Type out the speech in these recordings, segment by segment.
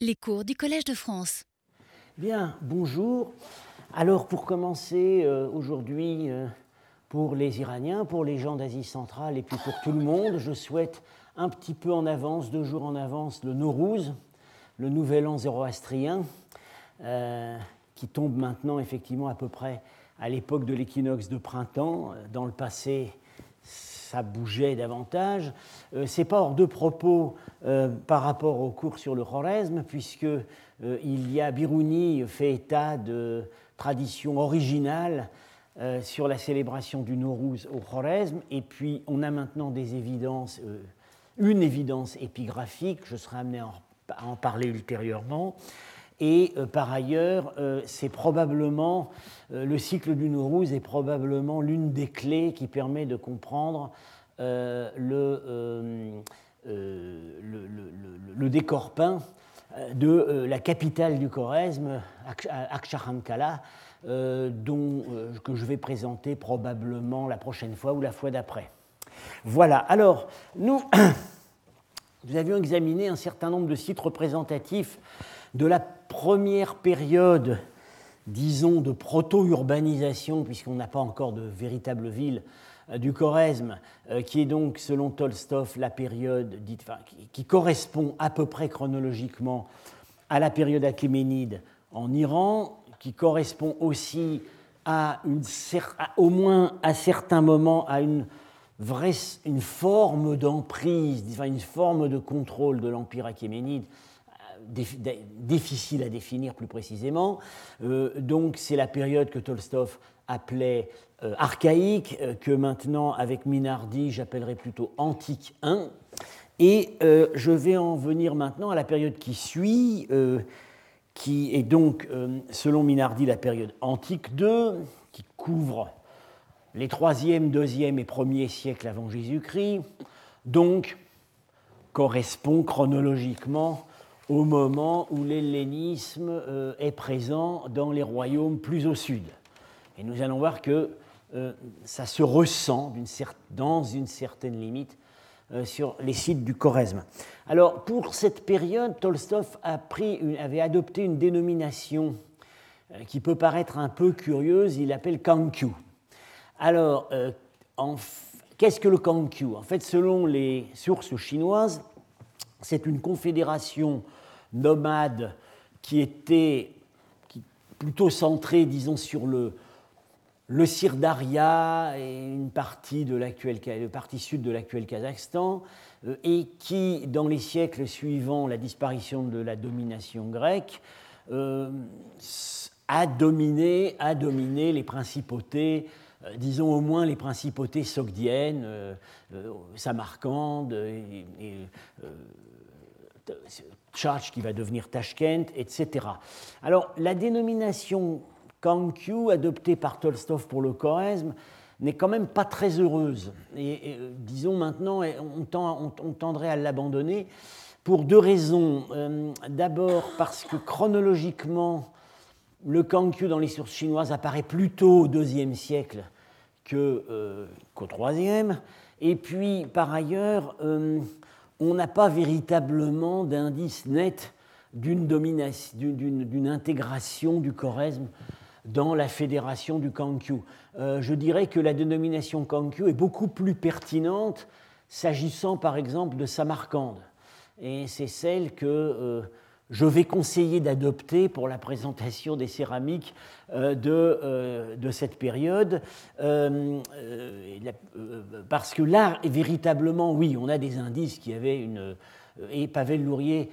Les cours du Collège de France. Bien, bonjour. Alors pour commencer euh, aujourd'hui, euh, pour les Iraniens, pour les gens d'Asie centrale et puis pour tout le monde, je souhaite un petit peu en avance, deux jours en avance, le Nowruz, le nouvel an zoroastrien, euh, qui tombe maintenant effectivement à peu près à l'époque de l'équinoxe de printemps. Dans le passé, ça bougeait davantage. Euh, c'est pas hors de propos euh, par rapport au cours sur le Khorezm, puisque euh, il y a Biruni fait état de tradition originale sur la célébration du Nowruz au Khorezm, et puis on a maintenant des évidences, une évidence épigraphique, je serai amené à en parler ultérieurement, et euh, par ailleurs, euh, c'est probablement, euh, le cycle du Nowruz est probablement l'une des clés qui permet de comprendre le, le, décor peint de la capitale du Khorezm, Akshahankala, dont, que je vais présenter probablement la prochaine fois ou la fois d'après. Voilà, alors nous, nous avions examiné un certain nombre de sites représentatifs de la première période, disons, de proto-urbanisation, puisqu'on n'a pas encore de véritable ville, euh, du Khorezm, euh, qui est donc, selon Tolstov, la période qui, correspond à peu près chronologiquement à la période achéménide en Iran, qui correspond aussi à au moins à certains moments à une, vraie, une forme d'emprise, une forme de contrôle de l'empire achéménide difficile à définir plus précisément. Euh, donc c'est la période que Tolstov appelait euh, archaïque, euh, que maintenant avec Minardi j'appellerais plutôt antique 1. Et je vais en venir maintenant à la période qui suit, qui est donc, selon Minardi, la période antique 2, qui couvre les 3e, 2e et 1er siècles avant Jésus-Christ, donc correspond chronologiquement au moment où l'hellénisme euh, est présent dans les royaumes plus au sud. Et nous allons voir que euh, ça se ressent dans une certaine limite euh, sur les sites du Khorezm. Alors, pour cette période, Tolstov avait adopté une dénomination qui peut paraître un peu curieuse, il l'appelle Kankyu. Alors, qu'est-ce que le Kankyu En fait, selon les sources chinoises, c'est une confédération nomade qui était plutôt centré, disons, sur le, le Sirdaria et une partie, de partie sud de l'actuel Kazakhstan, euh, et qui, dans les siècles suivants la disparition de la domination grecque, euh, a, dominé, a dominé les principautés, euh, disons au moins les principautés sogdiennes, Samarcande et, et Tchatch qui va devenir Tashkent, etc. Alors la dénomination Kankyu, adoptée par Tolstov pour le Khorezm, n'est quand même pas très heureuse. Et, euh, disons maintenant, on, tendrait à l'abandonner pour deux raisons. Euh, d'abord parce que chronologiquement, le Kankyu dans les sources chinoises apparaît plutôt au IIe siècle euh, qu'au IIIe. Et puis, par ailleurs, on n'a pas véritablement d'indice net d'une intégration du Khorezm dans la fédération du Kankyu. Euh, je dirais que la dénomination Kankyu est beaucoup plus pertinente s'agissant par exemple de Samarcande. Et c'est celle que euh, je vais conseiller d'adopter pour la présentation des céramiques euh, euh, de, cette période, euh, parce que là, véritablement, oui, on a des indices qui avaient une... Et Pavel Lourier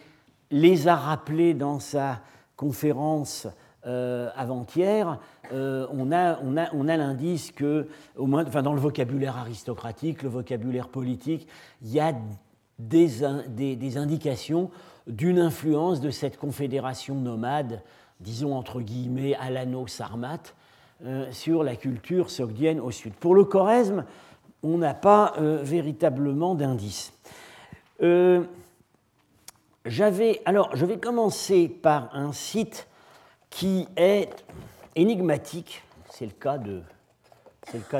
les a rappelés dans sa conférence avant-hier, on a, on a, on a l'indice que, au moins enfin, dans le vocabulaire aristocratique, le vocabulaire politique, il y a des, des indications d'une influence de cette confédération nomade, disons entre guillemets alano-sarmate, euh, sur la culture sogdienne au sud. Pour le Khorezm, on n'a pas euh, véritablement d'indice. Euh, j'avais, alors, je vais commencer par un site qui est énigmatique. C'est le cas de,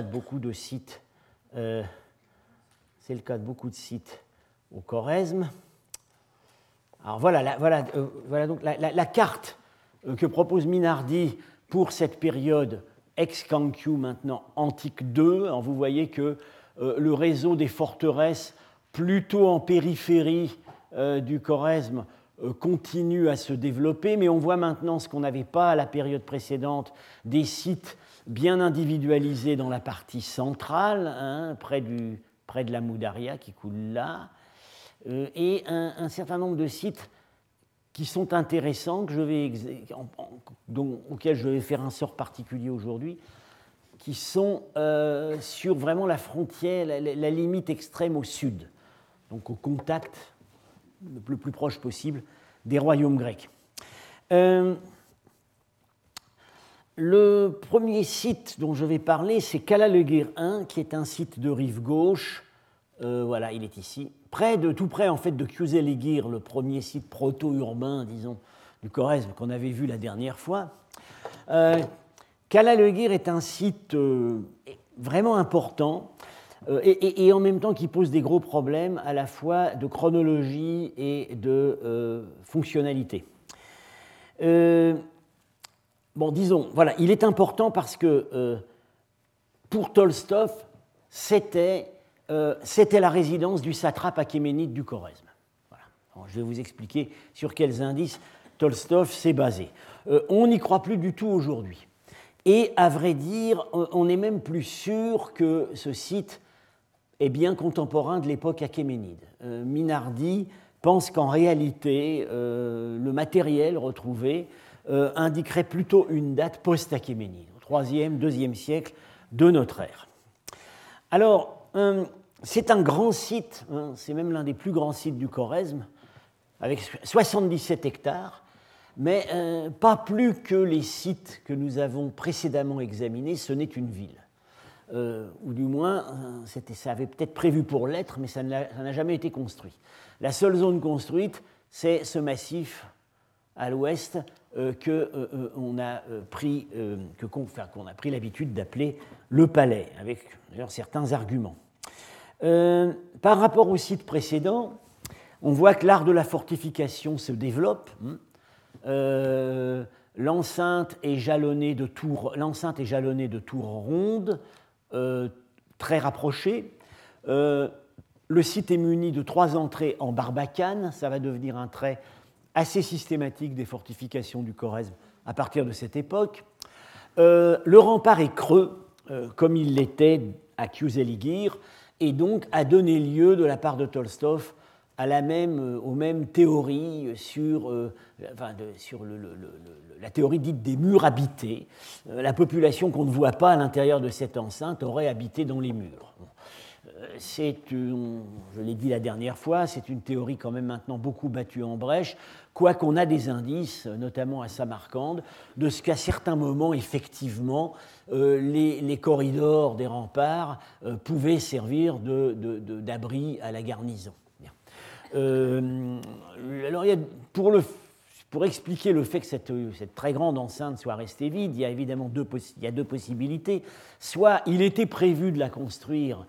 beaucoup de sites. c'est le cas de beaucoup de sites au Khorezm. Alors voilà, voilà, voilà donc la, carte que propose Minardi pour cette période ex-Kankiu, maintenant antique 2. Alors vous voyez que le réseau des forteresses plutôt en périphérie du Choresme continue à se développer, mais on voit maintenant ce qu'on n'avait pas à la période précédente, des sites bien individualisés dans la partie centrale, hein, près, du, près de la Moudaria qui coule là, euh, et un, certain nombre de sites qui sont intéressants, auxquels je vais faire un sort particulier aujourd'hui, qui sont euh, sur vraiment la frontière, la, limite extrême au sud, donc au contact le plus proche possible des royaumes grecs. Euh, le premier site dont je vais parler, c'est Kalalegir 1, qui est un site de rive gauche. Euh, voilà, il est ici, près de, tout près en fait de le premier site proto-urbain, disons, du Choresme qu'on avait vu la dernière fois. Euh, Kalalegir est un site euh, vraiment important euh, et, en même temps qui pose des gros problèmes à la fois de chronologie et de fonctionnalité. Bon, disons, voilà, il est important parce que euh, pour Tolstov, c'était euh, la résidence du satrape achéménide du Choresme. Voilà. je vais vous expliquer sur quels indices Tolstov s'est basé. Euh, on n'y croit plus du tout aujourd'hui. Et à vrai dire, on est même plus sûr que ce site est bien contemporain de l'époque achéménide. Minardi pense qu'en réalité, le matériel retrouvé euh, indiquerait plutôt une date post-achéménide, au 3e, 2e siècle de notre ère. Alors, euh, c'est un grand site, hein, c'est même l'un des plus grands sites du Choresme, avec 77 hectares, mais euh, pas plus que les sites que nous avons précédemment examinés, ce n'est une ville. ou du moins, ça avait peut-être prévu pour l'être, mais ça n'a jamais été construit. La seule zone construite, c'est ce massif à l'ouest euh, euh, euh, a pris, qu'on a pris l'habitude d'appeler le palais, avec certains arguments. Par rapport au site précédent, on voit que l'art de la fortification se développe. Hein. l'enceinte est jalonnée de tours, l'enceinte est jalonnée de tours rondes, très rapprochées. le site est muni de trois entrées en barbacane, ça va devenir un trait assez systématique des fortifications du Choresme à partir de cette époque. Euh, le rempart est creux, euh, comme il l'était à Kjuzeligir, et donc a donné lieu de la part de Tolstov à la même, euh, aux mêmes théories sur, sur la théorie dite des murs habités. la population qu'on ne voit pas à l'intérieur de cette enceinte aurait habité dans les murs c'est, je l'ai dit la dernière fois, c'est une théorie quand même maintenant beaucoup battue en brèche, quoiqu'on a des indices, notamment à Samarcande, de ce qu'à certains moments, effectivement, euh, les, corridors des remparts euh, pouvaient servir d'abri à la garnison. Euh, alors, pour, le, pour, expliquer le fait que cette, cette, très grande enceinte soit restée vide, il y a évidemment deux, il y a deux possibilités. Soit il était prévu de la construire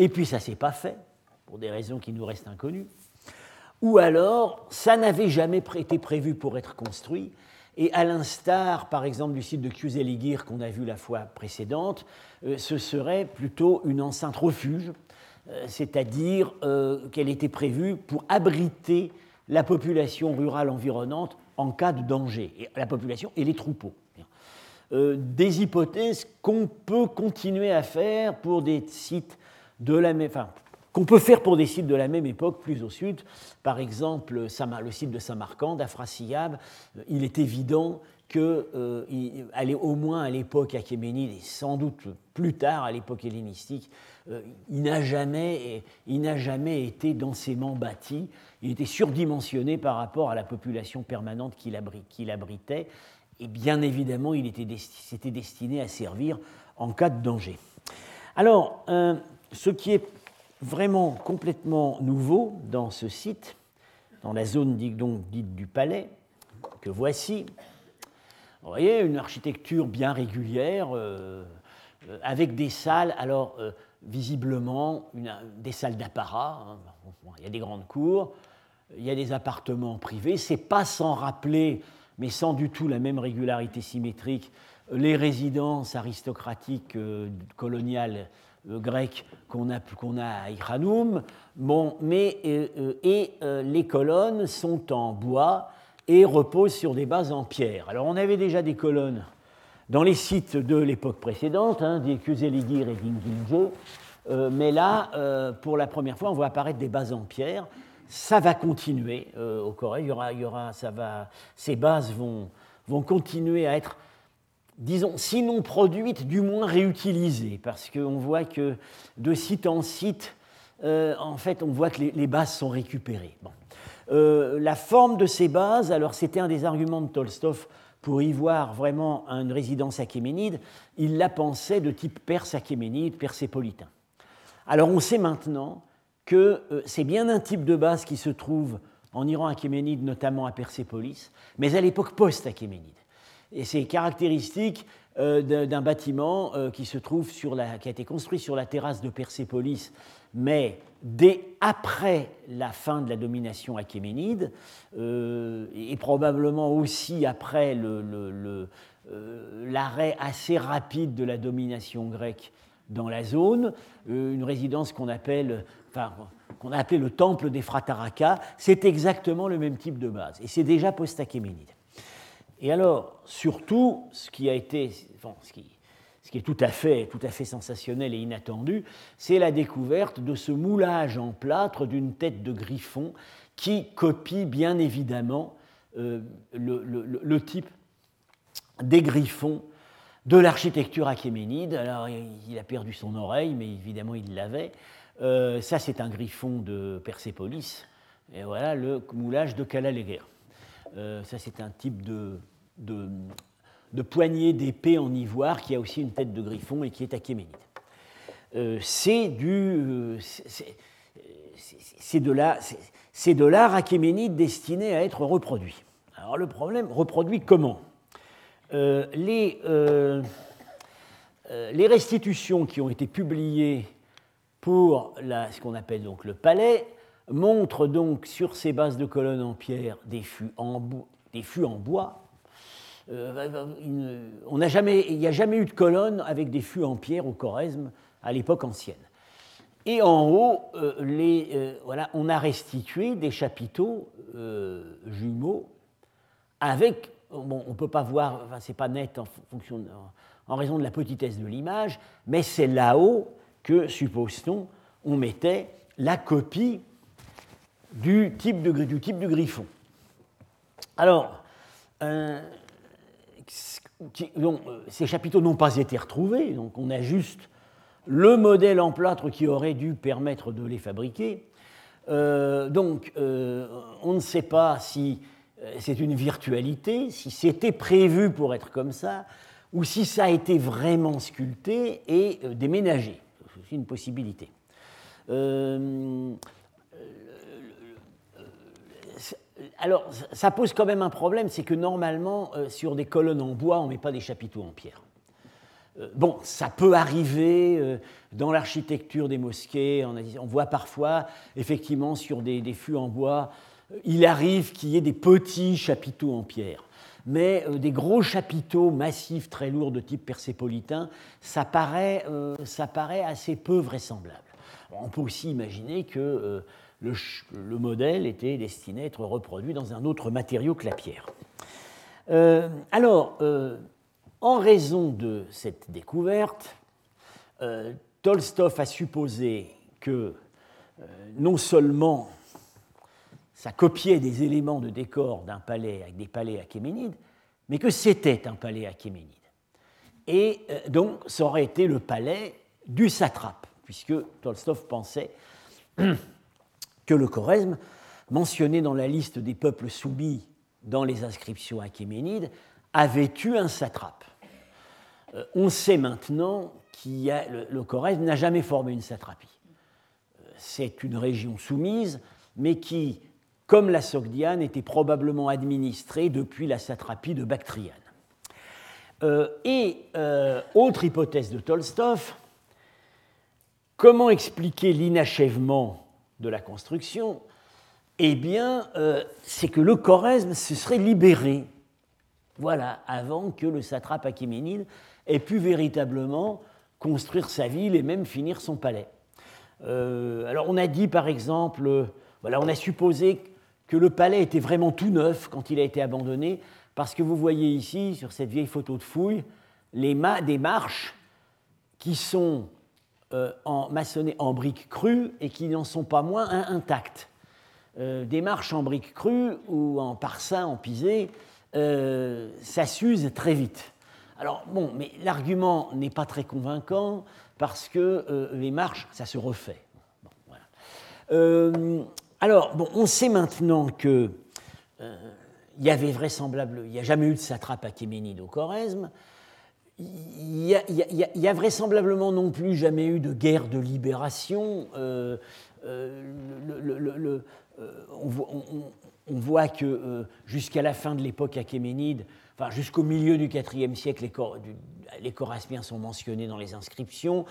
et puis ça ne s'est pas fait, pour des raisons qui nous restent inconnues. Ou alors, ça n'avait jamais été prévu pour être construit, et à l'instar, par exemple, du site de Kjuzeligir qu'on a vu la fois précédente, euh, ce serait plutôt une enceinte refuge, euh, c'est-à-dire euh, qu'elle était prévue pour abriter la population rurale environnante en cas de danger, la population et les troupeaux. des hypothèses qu'on peut continuer à faire pour des sites de la même, qu'on peut faire pour des sites de la même époque plus au sud. Par exemple, le site de Samarcande, Afrasiyab, euh, il est évident que, euh, au moins à l'époque achéménide et sans doute plus tard à l'époque hellénistique, euh, il n'a jamais, jamais, été densément bâti. Il était surdimensionné par rapport à la population permanente qu'il abritait. Et bien évidemment, il était destiné à servir en cas de danger. Alors, ce qui est vraiment complètement nouveau dans ce site, dans la zone dite du palais, que voici, vous voyez, une architecture bien régulière, euh, euh, avec des salles, alors euh, visiblement des salles d'apparat, hein. il y a des grandes cours, il y a des appartements privés. C'est pas sans rappeler, mais sans du tout la même régularité symétrique, les résidences aristocratiques coloniales grecques qu'on a, qu'on a à Iranoum. Bon, mais, et les colonnes sont en bois et reposent sur des bases en pierre. Alors on avait déjà des colonnes dans les sites de l'époque précédente, hein, des Kuzeligir et Dingilje, euh, mais là, euh, pour la première fois, on voit apparaître des bases en pierre. Ça va continuer euh, au Corée. Il y aura, il y aura, ça va, ces bases vont, vont continuer à être, disons, sinon produites, du moins réutilisées, parce qu'on voit que de site en site, en fait, on voit que les, bases sont récupérées. Bon. la forme de ces bases, alors c'était un des arguments de Tolstov pour y voir vraiment une résidence achéménide, il la pensait de type perse achéménide, persépolitain. Alors on sait maintenant que euh, c'est bien un type de base qui se trouve en Iran achéménide, notamment à Persépolis, mais à l'époque post-achéménide. Et c'est caractéristique euh, d'un bâtiment euh, qui a été construit sur la terrasse de Persépolis, mais dès après la fin de la domination achéménide, euh, et probablement aussi après l'arrêt assez rapide de la domination grecque dans la zone, une résidence qu'on appelle, a appelé le temple des Frataraka, c'est exactement le même type de base, et c'est déjà post-achéménide. Et alors, surtout, ce qui a été, ce qui, est tout à fait, tout à fait sensationnel et inattendu, c'est la découverte de ce moulage en plâtre d'une tête de griffon qui copie bien évidemment euh, le, type des griffons de l'architecture achéménide. Alors, il a perdu son oreille, mais évidemment, il l'avait. Euh, ça, c'est un griffon de Persépolis. Et voilà le moulage de Kalaléguer. Euh, ça, c'est un type de, de poignée d'épée en ivoire qui a aussi une tête de griffon et qui est achéménide. Euh, euh, c'est de la, c'est de l'art achéménide destiné à être reproduit. Alors le problème, reproduit comment? Euh, les, restitutions qui ont été publiées pour ce qu'on appelle donc le palais montrent donc sur ces bases de colonnes en pierre des fûts en bois euh, on jamais, il n'y a jamais eu de colonne avec des fûts en pierre au Choresme à l'époque ancienne. Et en haut, euh, euh, on a restitué des chapiteaux jumeaux avec, on ne peut pas voir, enfin, c'est pas net en, raison de la petitesse de l'image, mais c'est là-haut que, suppose-t-on, on mettait la copie du type du type de griffon. Alors, donc, euh, ces chapiteaux n'ont pas été retrouvés, donc on a juste le modèle en plâtre qui aurait dû permettre de les fabriquer. Euh, donc, euh, on ne sait pas si c'est une virtualité, si c'était prévu pour être comme ça, ou si ça a été vraiment sculpté et déménagé. C'est une possibilité alors, ça pose quand même un problème, c'est que normalement, euh, sur des colonnes en bois, on ne met pas des chapiteaux en pierre. Euh, bon, ça peut arriver euh, dans l'architecture des mosquées, on, voit parfois, effectivement, sur des, fûts en bois, il arrive qu'il y ait des petits chapiteaux en pierre. Mais des gros chapiteaux massifs, très lourds, de type persépolitain, ça paraît, ça paraît assez peu vraisemblable. On peut aussi imaginer que le, modèle était destiné à être reproduit dans un autre matériau que la pierre. Euh, alors, euh, en raison de cette découverte, euh, Tolstov a supposé que non seulement ça copiait des éléments de décor d'un palais avec des palais achéménides, mais que c'était un palais achéménide. Et donc, ça aurait été le palais du satrape, puisque Tolstov pensait le Choresme, mentionné dans la liste des peuples soumis dans les inscriptions achéménides, avait eu un satrape. Euh, on sait maintenant que le, le n'a jamais formé une satrapie. Euh, c'est une région soumise, mais qui, comme la Sogdiane, était probablement administrée depuis la satrapie de Bactriane. Euh, et autre hypothèse de Tolstov, comment expliquer l'inachèvement de la construction eh bien, c'est que le Choresme se serait libéré, voilà, avant que le satrape achéménide ait pu véritablement construire sa ville et même finir son palais. alors on a dit par exemple, voilà, on a supposé que le palais était vraiment tout neuf quand il a été abandonné, parce que vous voyez ici, sur cette vieille photo de fouille, les des marches qui sont euh, en maçonnées en briques crues et qui n'en sont pas moins intactes. Euh, des marches en briques crues ou en parsin, en pisé, euh, ça s'use très vite. Alors bon, mais l'argument n'est pas très convaincant parce que les marches, ça se refait. alors, bon, on sait maintenant que il y avait vraisemblablement, il n'y a jamais eu de satrape achéménide au Choresme, il n'y a, vraisemblablement non plus jamais eu de guerre de libération. Euh, euh, euh, on, voit, que jusqu'à la fin de l'époque achéménide, enfin jusqu'au milieu du IVe siècle, les, cor, les sont mentionnés dans les inscriptions.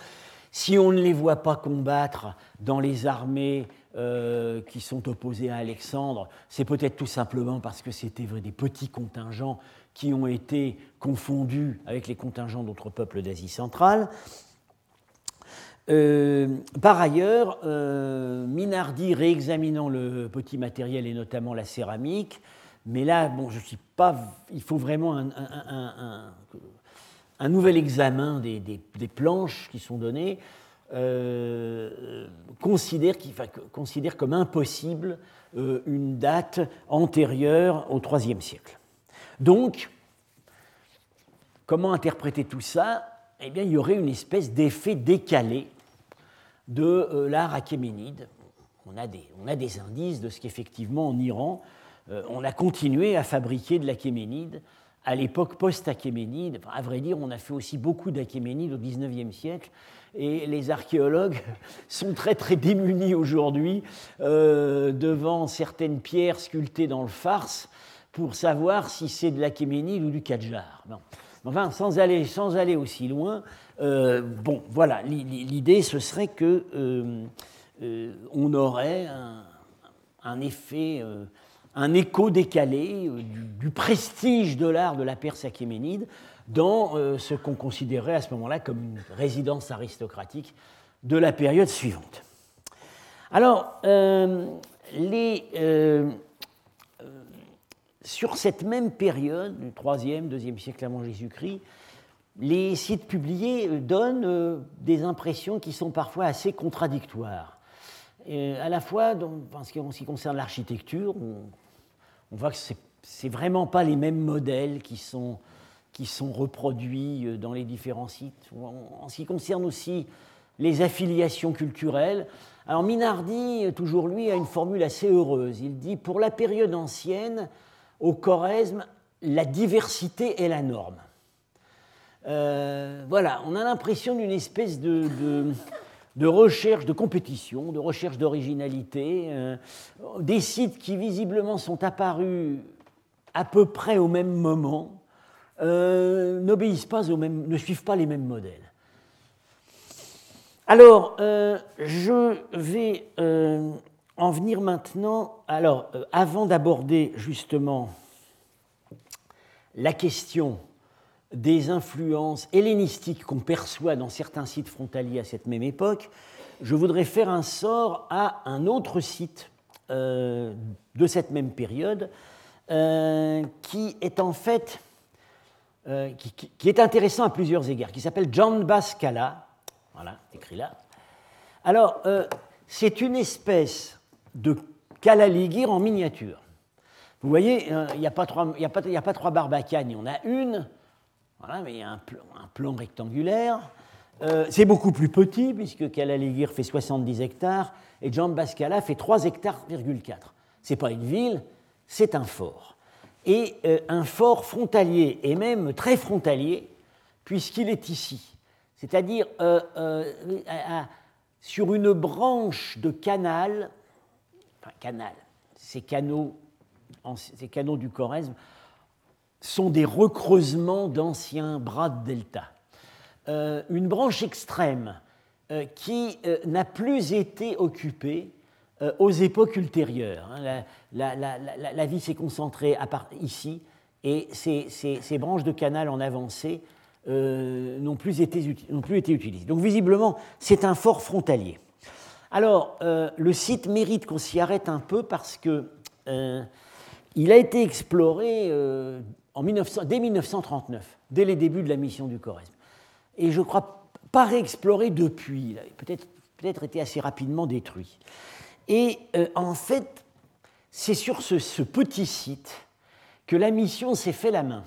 Si on ne les voit pas combattre dans les armées qui sont opposées à Alexandre, c'est peut-être tout simplement parce que c'était des petits contingents qui ont été confondus avec les contingents d'autres peuples d'Asie centrale. Euh, par ailleurs, euh, Minardi, réexaminant le petit matériel et notamment la céramique, mais là, bon, je suis pas, il faut vraiment un, nouvel examen des, planches qui sont données, euh, considère, considère, comme impossible une date antérieure au IIIe siècle. Donc, comment interpréter tout ça? Eh bien, il y aurait une espèce d'effet décalé de euh, l'art achéménide. On a, des, indices de ce qu'effectivement en Iran, euh, on a continué à fabriquer de l'achéménide à l'époque post-achéménide. à vrai dire, on a fait aussi beaucoup d'achéménide au XIXe siècle, et les archéologues sont très très démunis aujourd'hui euh, devant certaines pierres sculptées dans le farce pour savoir si c'est de l'achéménide ou du Kadjar. Enfin, sans aller, sans aller aussi loin, euh, bon, voilà, l'idée ce serait que euh, euh, on aurait un, effet, un écho décalé du, prestige de l'art de la Perse achéménide dans ce qu'on considérait à ce moment-là comme une résidence aristocratique de la période suivante. Alors, les sur cette même période, du 3e, 2e siècle avant Jésus-Christ, les sites publiés euh, donnent euh, des impressions qui sont parfois assez contradictoires. à la fois, en ce qui concerne l'architecture, on, voit que ce n'est vraiment pas les mêmes modèles qui sont, qui sont reproduits euh, dans les différents sites. En, ce qui concerne aussi les affiliations culturelles, alors Minardi, toujours lui, a une formule assez heureuse. Il dit, pour la période ancienne, au Choresme, la diversité est la norme. Euh, voilà, on a l'impression d'une espèce de, de, recherche de compétition, de recherche d'originalité, euh, des sites qui visiblement sont apparus à peu près au même moment, euh, n'obéissent pas ne suivent pas les mêmes modèles. Alors, je vais en venir maintenant, alors, euh, avant d'aborder justement la question des influences hellénistiques qu'on perçoit dans certains sites frontaliers à cette même époque, je voudrais faire un sort à un autre site euh, de cette même période, euh, qui est en fait qui, est intéressant à plusieurs égards, qui s'appelle John Bascala. Voilà, écrit là. Alors, c'est une espèce de Calaligir en miniature. Vous voyez, euh, il n'y a, pas trois, a, pas trois barbacanes, il y en a une, voilà, mais il y a un, plan, rectangulaire. Euh, c'est beaucoup plus petit, puisque Calaligir fait 70 hectares et Jean Bascala fait 3 hectares, Ce n'est pas une ville, c'est un fort. Et euh, un fort frontalier, et même très frontalier, puisqu'il est ici. C'est-à-dire sur une branche de canal canal, ces canaux, du Choresme sont des recreusements d'anciens bras de delta. Euh, une branche extrême euh, qui euh, n'a plus été occupée aux époques ultérieures. Hein. La, vie s'est concentrée à part, ici, et ces, branches de canal en avancée n'ont plus, été, plus été utilisées. Donc visiblement, c'est un fort frontalier. Alors, le site mérite qu'on s'y arrête un peu parce que il a été exploré en 1900, dès 1939, dès les débuts de la mission du Choresme. Et je crois pas réexploré depuis, il a peut-être peut été assez rapidement détruit. Et euh, en fait, c'est sur ce, petit site que la mission s'est fait la main,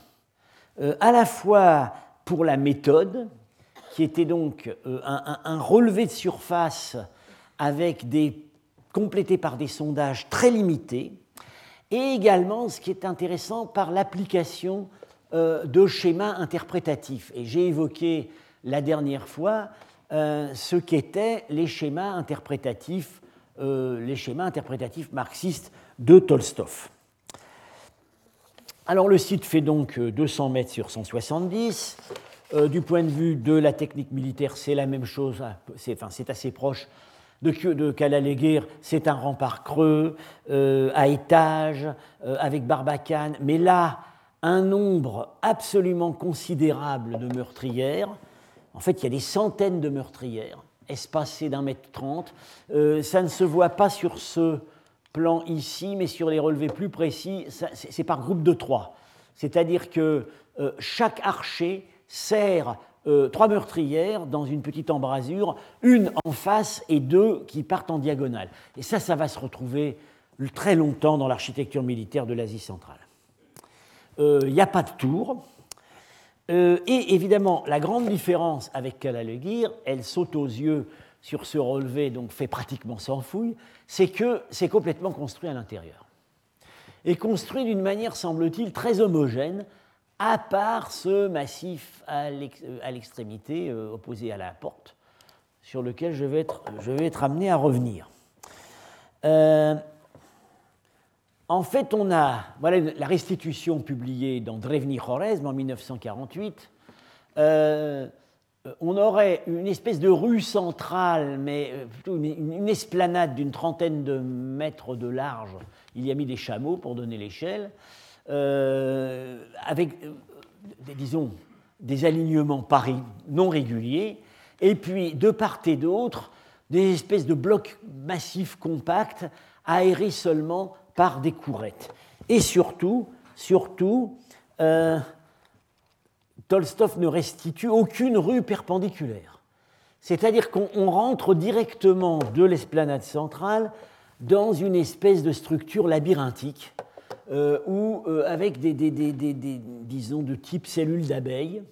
euh, à la fois pour la méthode, qui était donc euh, un, relevé de surface avec des, par des sondages très limités, et également, ce qui est intéressant, par l'application euh, de schémas interprétatifs. Et j'ai évoqué la dernière fois euh, ce qu'étaient les schémas interprétatifs, euh, les schémas interprétatifs marxistes de Tolstov. Alors le site fait donc 200 mètres sur 170. du point de vue de la technique militaire, c'est la même chose, c'est assez proche de, de c'est un rempart creux, euh, à étage, euh, avec barbacane, mais là, un nombre absolument considérable de meurtrières. En fait, il y a des centaines de meurtrières, espacées d'un mètre trente. Euh, ça ne se voit pas sur ce plan ici, mais sur les relevés plus précis, c'est par groupe de trois. C'est-à-dire que chaque archer sert euh, trois meurtrières dans une petite embrasure, une en face et deux qui partent en diagonale. Et ça, ça va se retrouver très longtemps dans l'architecture militaire de l'Asie centrale. Euh, il n'y a pas de tour. Euh, et évidemment, la grande différence avec Kalalegir, elle saute aux yeux sur ce relevé, donc fait pratiquement sans fouille, c'est que c'est complètement construit à l'intérieur. Et construit d'une manière, semble-t-il, très homogène, à part ce massif à l'extrémité euh, opposé à la porte, sur lequel je vais être, amené à revenir. Euh, en fait, on a voilà, la restitution publiée dans Drevny Khorezm en 1948. Euh, on aurait une espèce de rue centrale, mais plutôt une esplanade d'une trentaine de mètres de large. Il y a mis des chameaux pour donner l'échelle. Euh, avec, euh, disons, des alignements paris non réguliers, et puis de part et d'autre, des espèces de blocs massifs compacts aérés seulement par des courettes. Et surtout, surtout, euh, Tolstov ne restitue aucune rue perpendiculaire. C'est-à-dire qu'on rentre directement de l'esplanade centrale dans une espèce de structure labyrinthique euh, ou euh, avec des, disons, de type cellules d'abeilles,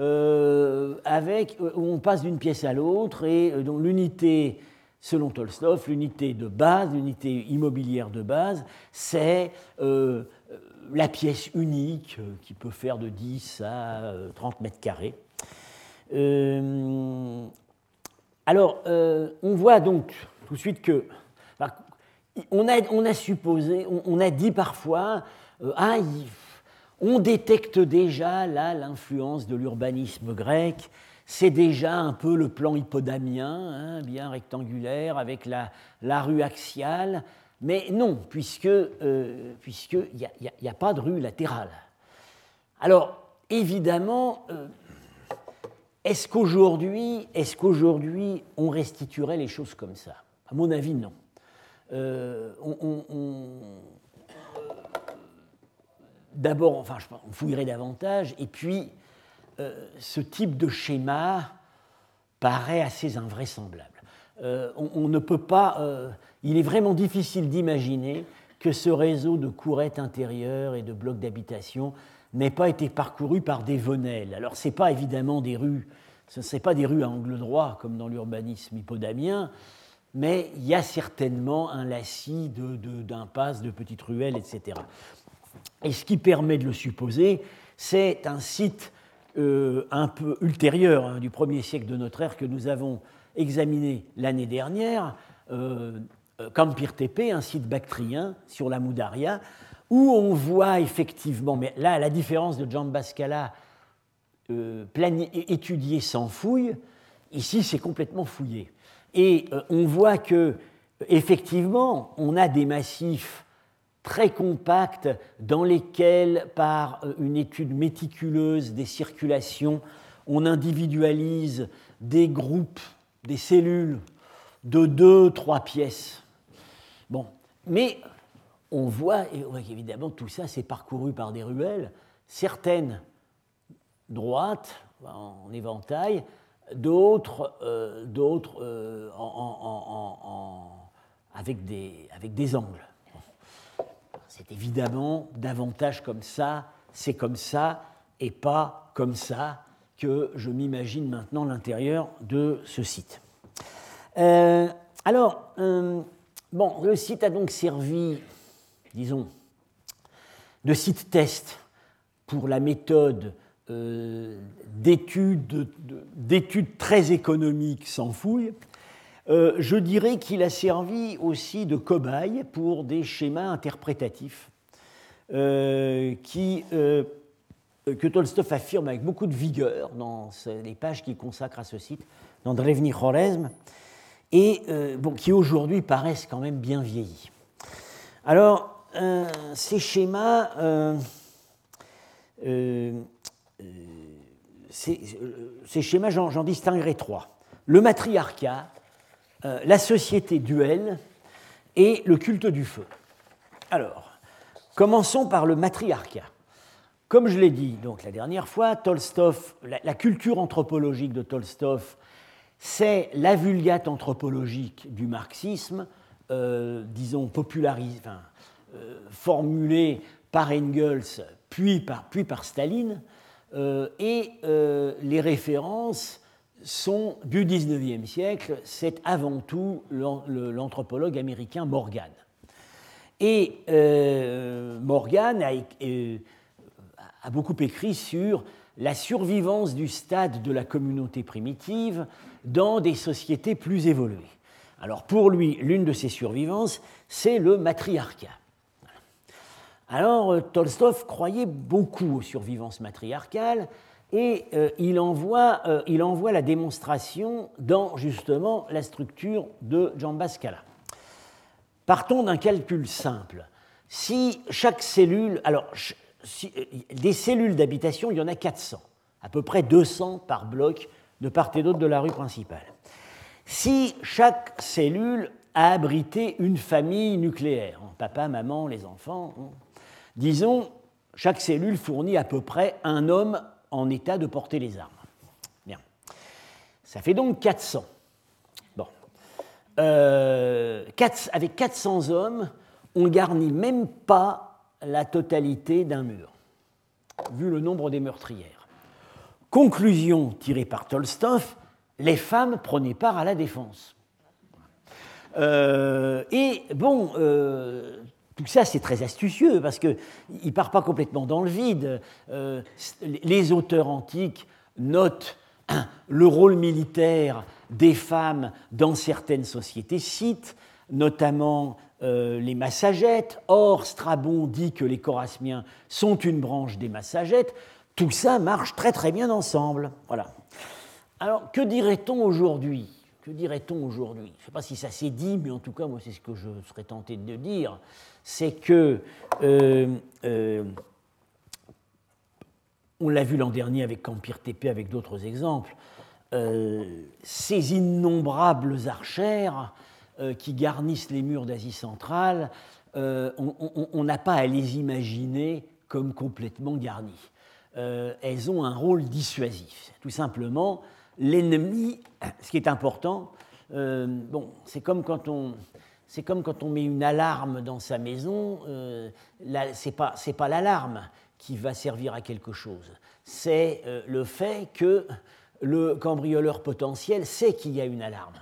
euh, avec, où on passe d'une pièce à l'autre, et dont l'unité, selon Tolstov, l'unité de base, l'unité immobilière de base, c'est la pièce unique qui peut faire de 10 à 30 mètres carrés. alors, on voit donc tout de suite que on a, supposé, on, a dit parfois, euh, ah, on détecte déjà là l'influence de l'urbanisme grec, c'est déjà un peu le plan hippodamien, hein, bien rectangulaire, avec la, rue axiale, mais non, puisque euh, puisqu'il n'y a, pas de rue latérale. Alors, évidemment, euh, est-ce qu'aujourd'hui, est-ce qu'aujourd'hui on restituerait les choses comme ça? À mon avis, non. Euh, d'abord, enfin, on fouillerait davantage, et puis euh, ce type de schéma paraît assez invraisemblable. Euh, on, ne peut pas, il est vraiment difficile d'imaginer que ce réseau de courettes intérieures et de blocs d'habitation n'ait pas été parcouru par des venelles. Alors, ce n'est pas évidemment des rues, ce ne pas des rues à angle droit comme dans l'urbanisme hippodamien, mais il y a certainement un lacis d'impasses, de, petites ruelles, etc. Et ce qui permet de le supposer, c'est un site euh, un peu ultérieur hein, du premier siècle de notre ère que nous avons examiné l'année dernière, euh, Tepe, un site bactrien sur la Moudaria, où on voit effectivement, mais là, la différence de Jean Bascala euh, étudié sans fouille, ici c'est complètement fouillé. Et euh, on voit que effectivement, on a des massifs très compacts dans lesquels, par une étude méticuleuse des circulations, on individualise des groupes, des cellules de deux, trois pièces. Bon, mais on voit, et évidemment, tout ça, c'est parcouru par des ruelles, certaines droites, en éventail, d'autres euh, euh, avec, des, avec des angles. C'est évidemment davantage comme ça, c'est comme ça, et pas comme ça que je m'imagine maintenant l'intérieur de ce site. Euh, alors, bon, le site a donc servi, disons, de site test pour la méthode euh, d'études très économiques sans fouille, euh, je dirais qu'il a servi aussi de cobaye pour des schémas interprétatifs euh, qui, que Tolstov affirme avec beaucoup de vigueur dans les pages qu'il consacre à ce site, dans Drevny Khorezm, et qui aujourd'hui paraissent quand même bien vieillis. Alors, ces schémas euh, ces, schémas, j'en distinguerai trois. Le matriarcat, euh, la société duelle et le culte du feu. Alors, commençons par le matriarcat. Comme je l'ai dit donc la dernière fois, Tolstov, la, culture anthropologique de Tolstov, c'est la vulgate anthropologique du marxisme, euh, disons popularisée, formulée par Engels puis par, puis par Staline, euh, et euh, les références sont du XIXe siècle, c'est avant tout l'anthropologue américain Morgan. Et euh, Morgan a, beaucoup écrit sur la survivance du stade de la communauté primitive dans des sociétés plus évoluées. Alors pour lui, l'une de ces survivances, c'est le matriarcat. Alors euh, Tolstov croyait beaucoup aux survivances matriarcales et euh, il, envoie, euh, il, envoie, la démonstration dans justement la structure de Jambascala. Partons d'un calcul simple. Si chaque cellule, alors des cellules d'habitation, il y en a 400, à peu près 200 par bloc de part et d'autre de la rue principale. Si chaque cellule a abrité une famille nucléaire, papa, maman, les enfants, hein, Disons, chaque cellule fournit à peu près un homme en état de porter les armes. Bien. Ça fait donc 400. Bon. Euh, avec 400 hommes, on garnit même pas la totalité d'un mur, vu le nombre des meurtrières. Conclusion tirée par Tolstov, les femmes prenaient part à la défense. Euh, et bon, euh, tout ça, c'est très astucieux parce qu'il ne part pas complètement dans le vide. Euh, les auteurs antiques notent le rôle militaire des femmes dans certaines sociétés scythes, notamment euh, les massagettes. Or, Strabon dit que les Chorasmiens sont une branche des massagettes. Tout ça marche très très bien ensemble. Voilà. Alors, que dirait-on aujourd'hui? Que dirait-on aujourd'hui? Je ne sais pas si ça s'est dit, mais en tout cas, moi, c'est ce que je serais tenté de dire c'est que, euh, euh, on l'a vu l'an dernier avec Campire TP, avec d'autres exemples, euh, ces innombrables archères qui garnissent les murs d'Asie centrale, on n'a pas à les imaginer comme complètement garnies. elles ont un rôle dissuasif. Tout simplement, l'ennemi, ce qui est important, bon, c'est comme quand on, c'est comme quand on met une alarme dans sa maison, euh, ce n'est pas, pas l'alarme qui va servir à quelque chose, c'est euh, le fait que le cambrioleur potentiel sait qu'il y a une alarme.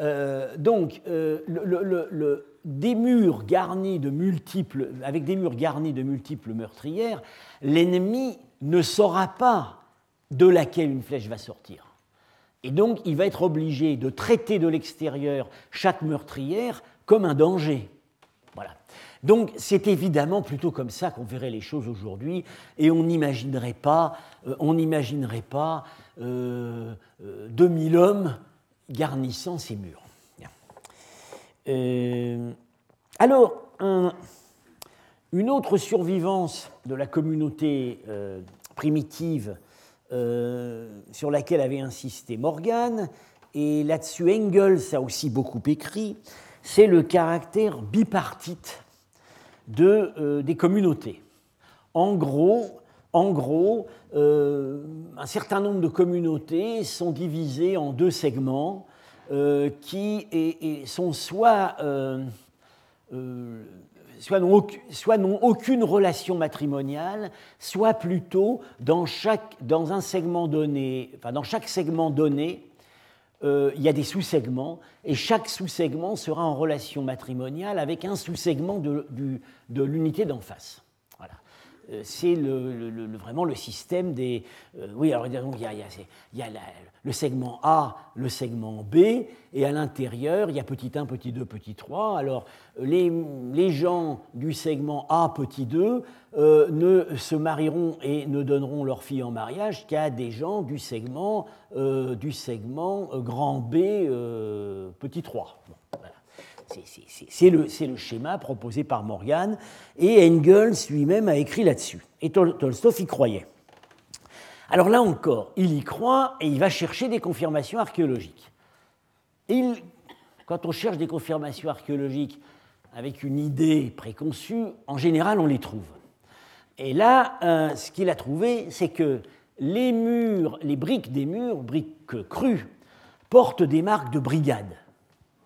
Euh, donc, le, des murs garnis de multiples, avec des murs garnis de multiples meurtrières, l'ennemi ne saura pas de laquelle une flèche va sortir. Et donc, il va être obligé de traiter de l'extérieur chaque meurtrière comme un danger. Voilà. Donc, c'est évidemment plutôt comme ça qu'on verrait les choses aujourd'hui, et on n'imaginerait pas, euh, on n'imaginerait pas 2000 euh, euh, hommes garnissant ces murs. alors, une autre survivance de la communauté primitive sur laquelle avait insisté Morgan, et là-dessus Engels a aussi beaucoup écrit, c'est le caractère bipartite euh, des communautés. En gros, en gros euh, un certain nombre de communautés sont divisées en deux segments euh, qui sont soit, soit n'ont aucune, relation matrimoniale, soit plutôt dans, chaque, un segment donné, enfin dans chaque segment donné, euh, il y a des sous-segments, et chaque sous-segment sera en relation matrimoniale avec un sous-segment de, l'unité d'en face. Euh, c'est vraiment le système des... Euh, oui, alors il y a, il y a le segment A, le segment B, et à l'intérieur, il y a petit 1, petit 2, petit 3. Alors, les, gens du segment A, petit 2, euh, ne se marieront et ne donneront leur fille en mariage qu'à des gens du segment, du segment grand B, petit 3. C'est le, schéma proposé par Morgan, et Engels lui-même a écrit là-dessus. Et Tolstoy y croyait. Alors là encore, il y croit et il va chercher des confirmations archéologiques. Quand on cherche des confirmations archéologiques avec une idée préconçue, en général, on les trouve. Et là, euh, ce qu'il a trouvé, c'est que les murs, les briques des murs, briques crues, portent des marques de brigade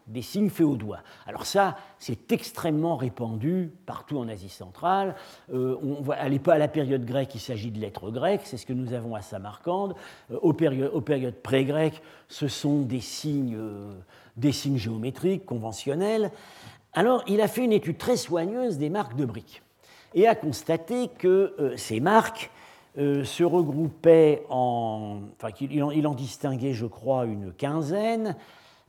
des signes faits au doigt. Alors ça, c'est extrêmement répandu partout en Asie centrale. Euh, on voit, à la période grecque, il s'agit de lettres grecques, c'est ce que nous avons à Samarcande. Euh, aux, périodes, pré-grecques, ce sont des signes, euh, des signes géométriques conventionnels. Alors, il a fait une étude très soigneuse des marques de briques et a constaté que ces marques se regroupaient en... Enfin, il en distinguait, je crois, une quinzaine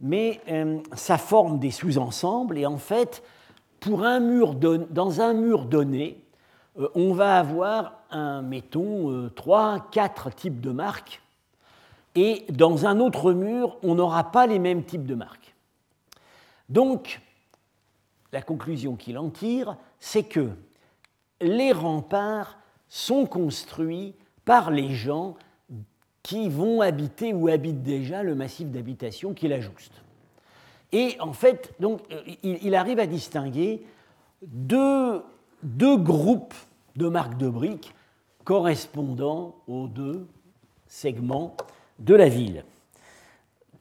mais euh, ça forme des sous-ensembles et en fait, pour un mur dans un mur donné, euh, on va avoir, un, mettons, euh, trois, quatre types de marques et dans un autre mur, on n'aura pas les mêmes types de marques. Donc, la conclusion qu'il en tire, c'est que les remparts sont construits par les gens qui vont habiter ou habitent déjà le massif d'habitation qu'il ajuste. Et en fait, donc, euh, il, arrive à distinguer deux, deux, groupes de marques de briques correspondant aux deux segments de la ville.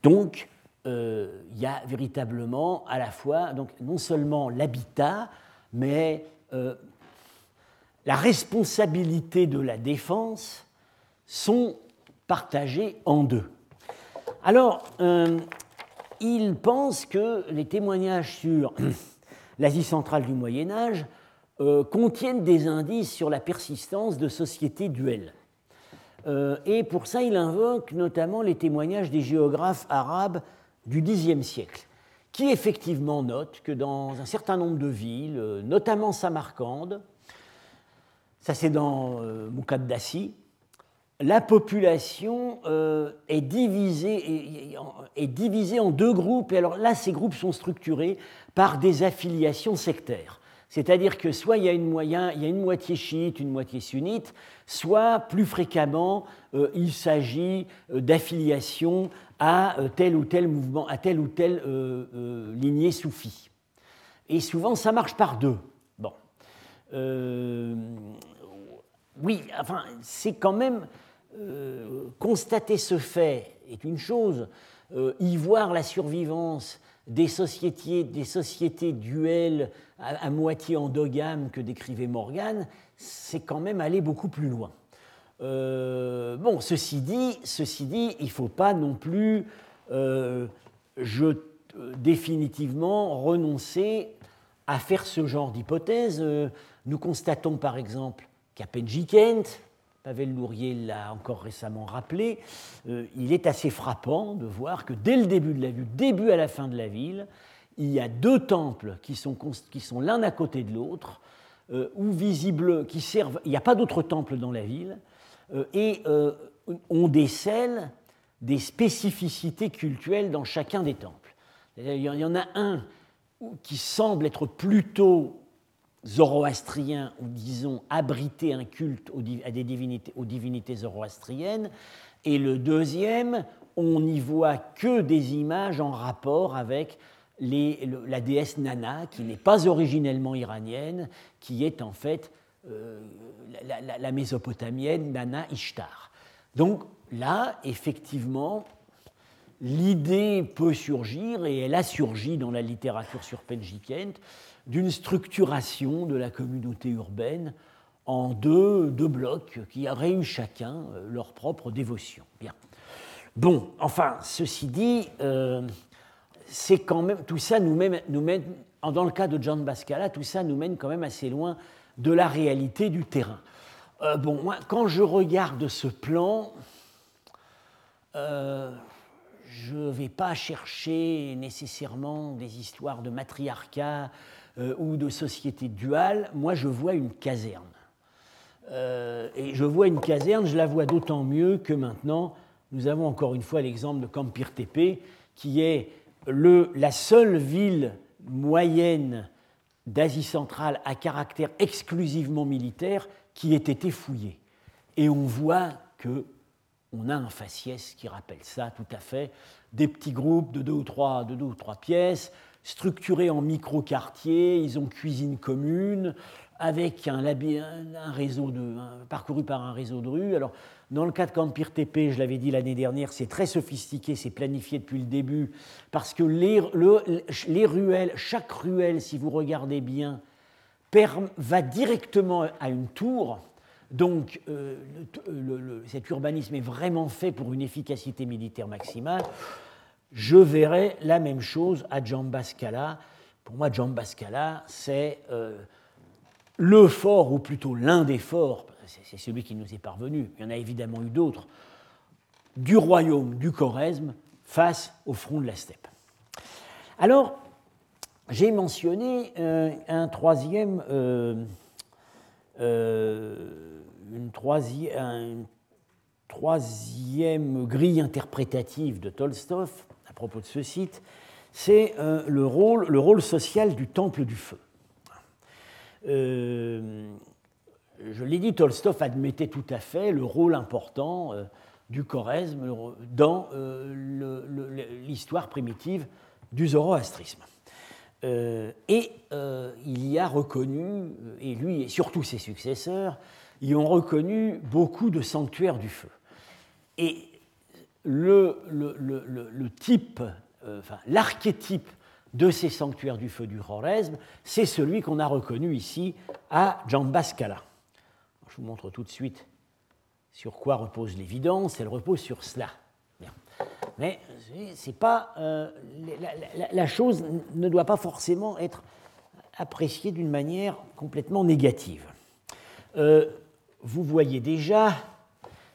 Donc, euh, il y a véritablement à la fois donc, non seulement l'habitat, mais euh, la responsabilité de la défense sont partagé en deux. Alors, euh, il pense que les témoignages sur l'Asie centrale du Moyen Âge euh, contiennent des indices sur la persistance de sociétés duelles. Euh, et pour ça, il invoque notamment les témoignages des géographes arabes du Xe siècle, qui effectivement notent que dans un certain nombre de villes, notamment Samarcande, ça c'est dans la population euh, est, divisée, est, divisée, en deux groupes. Et alors là, ces groupes sont structurés par des affiliations sectaires. C'est-à-dire que soit il y, a une moyen, il y a une moitié chiite, une moitié sunnite, soit plus fréquemment euh, il s'agit euh, d'affiliation à tel ou tel mouvement, à telle ou telle lignée soufie. Et souvent, ça marche par deux. Bon. oui, enfin, c'est quand même euh, constater ce fait est une chose, euh, y voir la survivance des sociétés, des sociétés duelles à, moitié endogames que décrivait Morgan, c'est quand même aller beaucoup plus loin. Euh, bon, ceci dit, ceci dit, il ne faut pas non plus je, définitivement renoncer à faire ce genre d'hypothèse. nous constatons par exemple qu'à Penjikent, Pavel Lourier l'a encore récemment rappelé, euh, il est assez frappant de voir que dès le début de la ville, début à la fin de la ville, il y a deux temples qui sont, l'un à côté de l'autre, euh, ou visibles, qui servent. Il n'y a pas d'autres temples dans la ville, euh, et on décèle des spécificités cultuelles dans chacun des temples. Il y en a un qui semble être plutôt zoroastrien, ou disons abriter un culte à des divinités, aux divinités zoroastriennes, et le deuxième, on n'y voit que des images en rapport avec la déesse Nana, qui n'est pas originellement iranienne, qui est en fait euh, la, mésopotamienne Nana Ishtar. Donc là, effectivement, l'idée peut surgir, et elle a surgi dans la littérature surpelgikienne, d'une structuration de la communauté urbaine en deux, deux, blocs qui auraient eu chacun euh, leur propre dévotion. Bien. Bon, enfin, ceci dit, euh, c'est quand même tout ça nous mène, nous mène, dans le cas de John Bascala, tout ça nous mène quand même assez loin de la réalité du terrain. Euh, bon, moi, quand je regarde ce plan, je ne vais pas chercher nécessairement des histoires de matriarcat euh, ou de société duale, moi je vois une caserne. Euh, et je vois une caserne, je la vois d'autant mieux que maintenant, nous avons encore une fois l'exemple de Campir Tepe, qui est le, la seule ville moyenne d'Asie centrale à caractère exclusivement militaire qui ait été fouillée. Et on voit que on a un faciès qui rappelle ça tout à fait, des petits groupes de deux ou trois, de deux ou trois pièces, structurés en micro-quartiers, ils ont cuisine commune, avec un, réseau parcouru par un réseau de rues. Alors, dans le cas de Campir TP, je l'avais dit l'année dernière, c'est très sophistiqué, c'est planifié depuis le début, parce que les, ruelles, chaque ruelle, si vous regardez bien, va directement à une tour. Donc, euh, cet urbanisme est vraiment fait pour une efficacité militaire maximale je verrai la même chose à Scala. Pour moi, Scala, c'est euh, le fort, ou plutôt l'un des forts, c'est celui qui nous est parvenu, il y en a évidemment eu d'autres, du royaume du Choresme face au front de la steppe. Alors, j'ai mentionné euh, un troisième, euh, une, troisième, troisième grille interprétative de Tolstov à propos de ce site, c'est euh, le, rôle, le rôle social du temple du feu. Euh, je l'ai dit, Tolstov admettait tout à fait le rôle important euh, du choresme dans l'histoire primitive du zoroastrisme. et il y a reconnu, et lui et surtout ses successeurs, y ont reconnu beaucoup de sanctuaires du feu. Et le, type, euh, enfin, l'archétype de ces sanctuaires du feu du Khwarezm, c'est celui qu'on a reconnu ici à Jambascala. Je vous montre tout de suite sur quoi repose l'évidence. Elle repose sur cela. Mais c'est pas, euh, la, chose ne doit pas forcément être appréciée d'une manière complètement négative. Euh, vous voyez déjà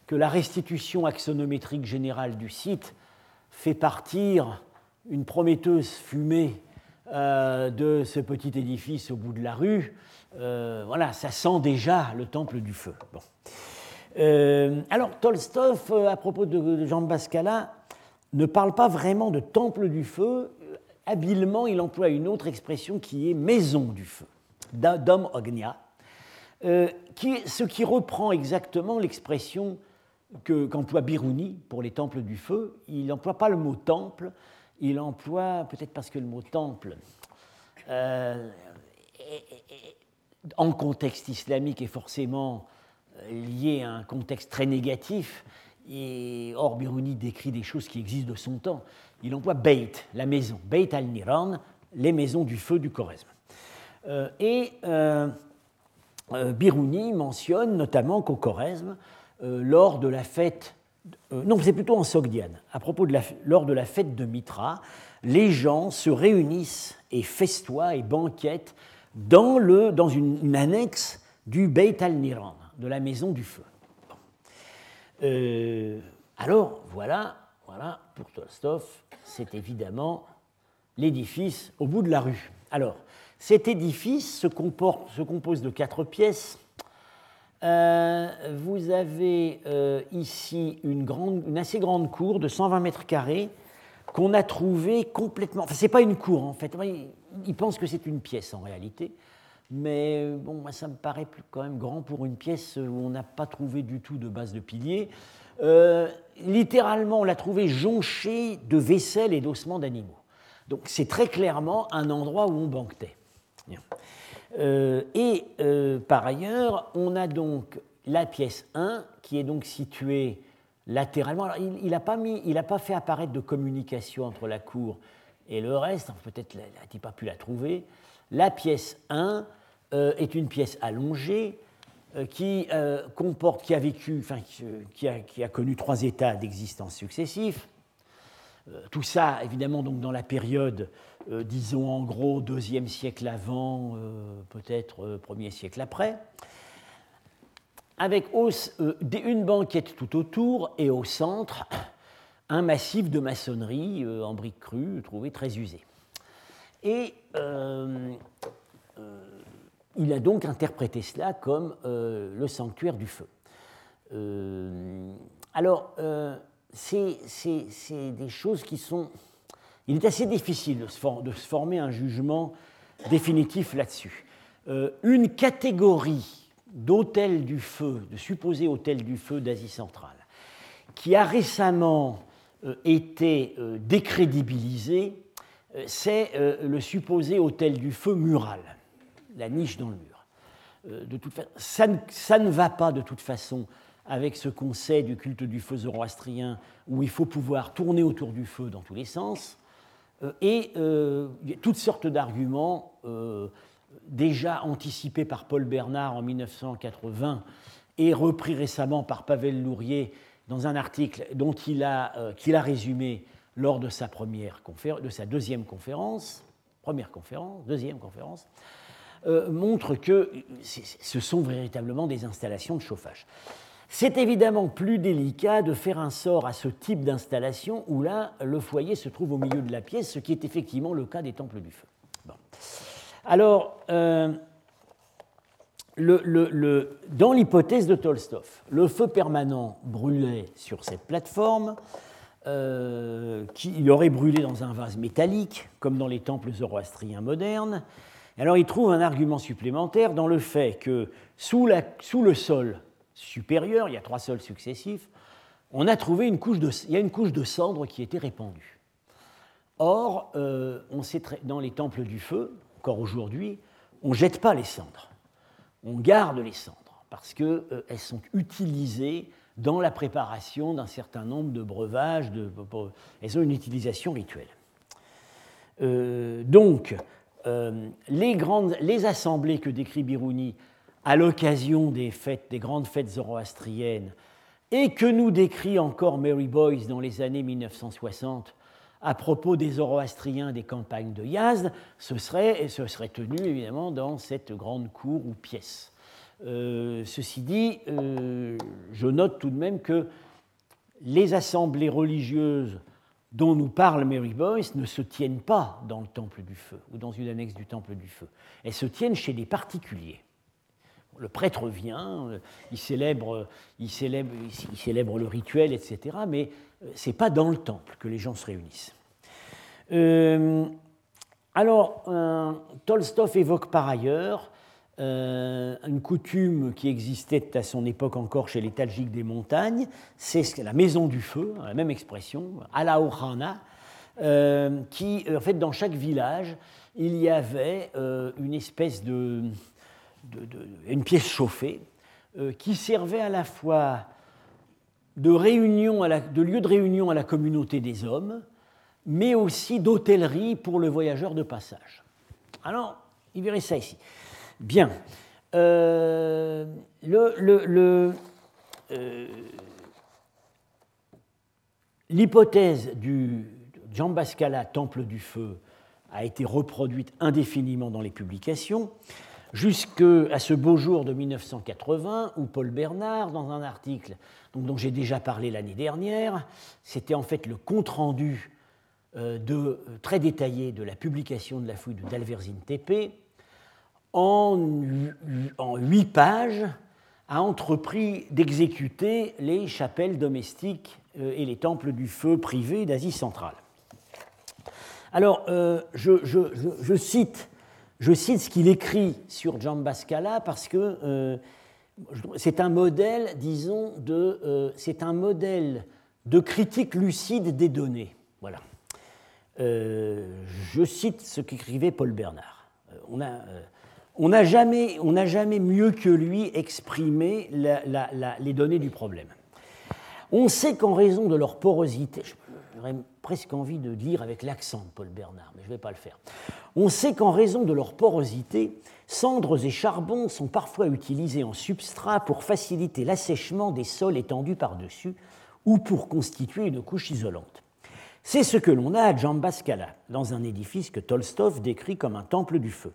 que la restitution axonométrique générale du site fait partir une prometteuse fumée euh, de ce petit édifice au bout de la rue. Euh, voilà, ça sent déjà le temple du feu. Euh, alors, Tolstov, à propos de, Jean Bascala, ne parle pas vraiment de temple du feu. Habilement, il emploie une autre expression qui est maison du feu, dom ognia, qui, ce qui reprend exactement l'expression qu'emploie Biruni pour les temples du feu, il n'emploie pas le mot temple, il emploie, peut-être parce que le mot temple, euh, en contexte islamique, est forcément euh, lié à un contexte très négatif, et or Biruni décrit des choses qui existent de son temps. Il emploie Beit, la maison, Beit al-Niran, les maisons du feu du Choresme. Euh, et Biruni mentionne notamment qu'au Choresme, euh, lors de la fête, euh, non, c'est plutôt en Sogdiane, à propos de la, fête de Mitra, les gens se réunissent et festoient et banquettent dans, le, une, annexe du Beit al-Niran, de la maison du feu. Euh, alors, voilà, voilà, pour Tolstov, c'est évidemment l'édifice au bout de la rue. Alors, cet édifice se, compose de quatre pièces euh, vous avez euh, ici une, assez grande cour de 120 mètres carrés qu'on a trouvée complètement. Enfin, c'est pas une cour en fait. il pense que c'est une pièce en réalité, mais bon, moi, ça me paraît plus, quand même grand pour une pièce où on n'a pas trouvé du tout de base de piliers. Euh, littéralement, on l'a trouvé jonché de vaisselle et d'ossements d'animaux. Donc c'est très clairement un endroit où on banquetait. Euh, et euh, par ailleurs, on a donc la pièce 1 qui est donc située latéralement. Il n'a pas, pas, fait apparaître de communication entre la cour et le reste, peut-être n'a-t-il pas pu la trouver. La pièce 1 euh, est une pièce allongée qui comporte, qui a vécu, enfin, qui a connu trois états d'existence successifs. tout ça, évidemment, donc dans la période euh, disons en gros deuxième siècle avant, euh, peut-être euh, premier siècle après, avec une banquette tout autour et au centre un massif de maçonnerie en briques crues trouvé très usé. Et il a donc interprété cela comme le sanctuaire du feu. alors, c'est des choses qui sont il est assez difficile de se, former un jugement définitif là-dessus. Euh, une catégorie d'hôtels du feu, de supposés hôtels du feu d'Asie centrale, qui a récemment euh, été euh, décrédibilisée, c'est le supposé hôtel du feu mural, la niche dans le mur. De toute ça, ça, ne va pas de toute façon avec ce qu'on sait du culte du feu zoroastrien, où il faut pouvoir tourner autour du feu dans tous les sens. Euh, et euh, toutes sortes d'arguments euh, déjà anticipés par Paul Bernard en 1980 et repris récemment par Pavel Lourier dans un article dont il a, qu'il a résumé lors de sa, première de sa deuxième conférence, première conférence, deuxième conférence, montre que ce sont véritablement des installations de chauffage. C'est évidemment plus délicat de faire un sort à ce type d'installation où là, le foyer se trouve au milieu de la pièce, ce qui est effectivement le cas des temples du feu. Alors, euh, dans l'hypothèse de Tolstov, le feu permanent brûlait sur cette plateforme, euh, il aurait brûlé dans un vase métallique, comme dans les temples zoroastriens modernes. Alors il trouve un argument supplémentaire dans le fait que sous le sol supérieur, il y a trois sols successifs, on a trouvé une couche de, il y a une couche de cendre qui était répandue. Or, euh, on dans les temples du feu, encore aujourd'hui, on ne jette pas les cendres, on garde les cendres parce qu'elles euh, sont utilisées dans la préparation d'un certain nombre de breuvages, elles ont une utilisation rituelle. Euh, donc, les, grandes, les assemblées que décrit Biruni à l'occasion des grandes fêtes zoroastriennes, et que nous décrit encore Mary Boyce dans les années 1960 à propos des zoroastriens des campagnes de Yazd, ce serait, ce serait tenu évidemment dans cette grande cour ou pièce. Euh, ceci dit, euh, je note tout de même que les assemblées religieuses dont nous parle Mary Boyce ne se tiennent pas dans le temple du feu ou dans une annexe du temple du feu. Elles se tiennent chez des particuliers le prêtre vient, euh, il célèbre, il célèbre, il célèbre le rituel, etc. Mais euh, ce n'est pas dans le temple que les gens se réunissent. Euh, alors, Tolstov évoque par ailleurs une coutume qui existait à son époque encore chez les Talgiques des montagnes, c'est la maison du feu, la même expression, Alaohana, qui, en fait, dans chaque village, il y avait une espèce de, une pièce chauffée euh, qui servait à la fois de, réunion de lieu de réunion à la communauté des hommes, mais aussi d'hôtellerie pour le voyageur de passage. Alors, il verrait ça ici. Bien. Euh, euh, l'hypothèse du Jean Bascala, Temple du Feu, a été reproduite indéfiniment dans les publications jusqu'à ce beau jour de 1980 où Paul Bernard, dans un article dont j'ai déjà parlé l'année dernière, c'était en fait le compte-rendu euh, de, très détaillé de la publication de la fouille de Dalverzine TP, en, huit pages, a entrepris d'exécuter les chapelles domestiques euh, et les temples du feu privés d'Asie centrale. Alors, je, cite, je cite ce qu'il écrit sur Giambascala parce que c'est un modèle, disons, de, c'est un modèle de critique lucide des données. Voilà. je cite ce qu'écrivait Paul Bernard. on a on n'a jamais, jamais, mieux que lui exprimé les données du problème. On sait qu'en raison de leur porosité, j'aurais presque envie de lire avec l'accent de Paul Bernard, mais je ne vais pas le faire. On sait qu'en raison de leur porosité, cendres et charbons sont parfois utilisés en substrat pour faciliter l'assèchement des sols étendus par-dessus ou pour constituer une couche isolante. C'est ce que l'on a à Jambaskala, dans un édifice que Tolstov décrit comme un temple du feu.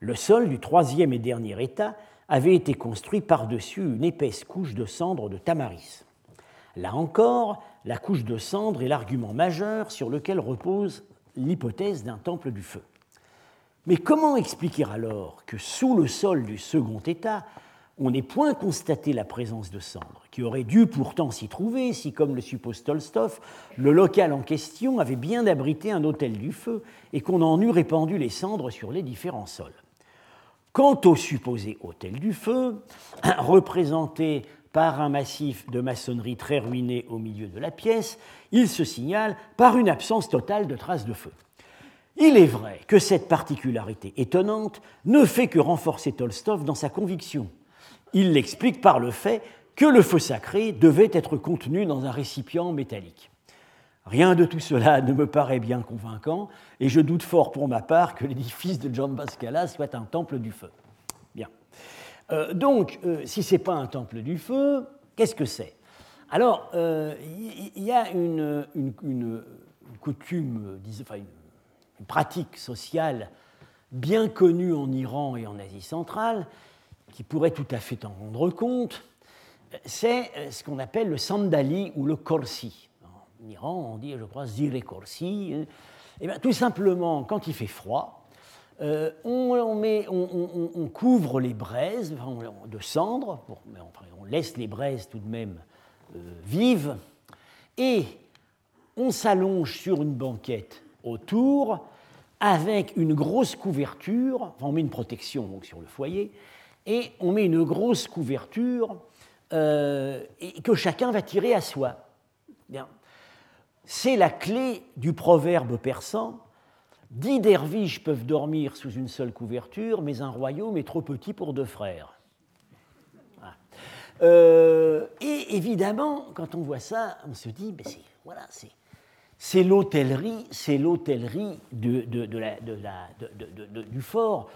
Le sol du troisième et dernier état avait été construit par-dessus une épaisse couche de cendres de tamaris. Là encore, la couche de cendres est l'argument majeur sur lequel repose l'hypothèse d'un temple du feu. Mais comment expliquer alors que sous le sol du second état, on n'ait point constaté la présence de cendres, qui aurait dû pourtant s'y trouver si, comme le suppose Tolstov, le local en question avait bien abrité un hôtel du feu et qu'on en eût répandu les cendres sur les différents sols? Quant au supposé hôtel du feu, représenté par un massif de maçonnerie très ruiné au milieu de la pièce, il se signale par une absence totale de traces de feu. Il est vrai que cette particularité étonnante ne fait que renforcer Tolstov dans sa conviction. Il l'explique par le fait que le feu sacré devait être contenu dans un récipient métallique. Rien de tout cela ne me paraît bien convaincant, et je doute fort pour ma part que l'édifice de John Bascala soit un temple du feu. Bien. Euh, donc, euh, si ce n'est pas un temple du feu, qu'est-ce que c'est? Alors, il euh, y, a une, coutume, enfin une, pratique sociale bien connue en Iran et en Asie centrale, qui pourrait tout à fait en rendre compte, c'est ce qu'on appelle le sandali ou le korsi en Iran, on dit, je crois, zire corsi. Et eh bien, tout simplement, quand il fait froid, euh, on, couvre les braises de cendres, mais on laisse les braises tout de même euh, vives, et on s'allonge sur une banquette autour avec une grosse couverture, enfin on met une protection sur le foyer, et on met une grosse couverture euh, que chacun va tirer à soi. Bien c'est la clé du proverbe persan Dix derviches peuvent dormir sous une seule couverture, mais un royaume est trop petit pour deux frères. Euh, et évidemment, quand on voit ça, on se dit, c'est voilà, c'est l'hôtellerie, c'est l'hôtellerie du fort.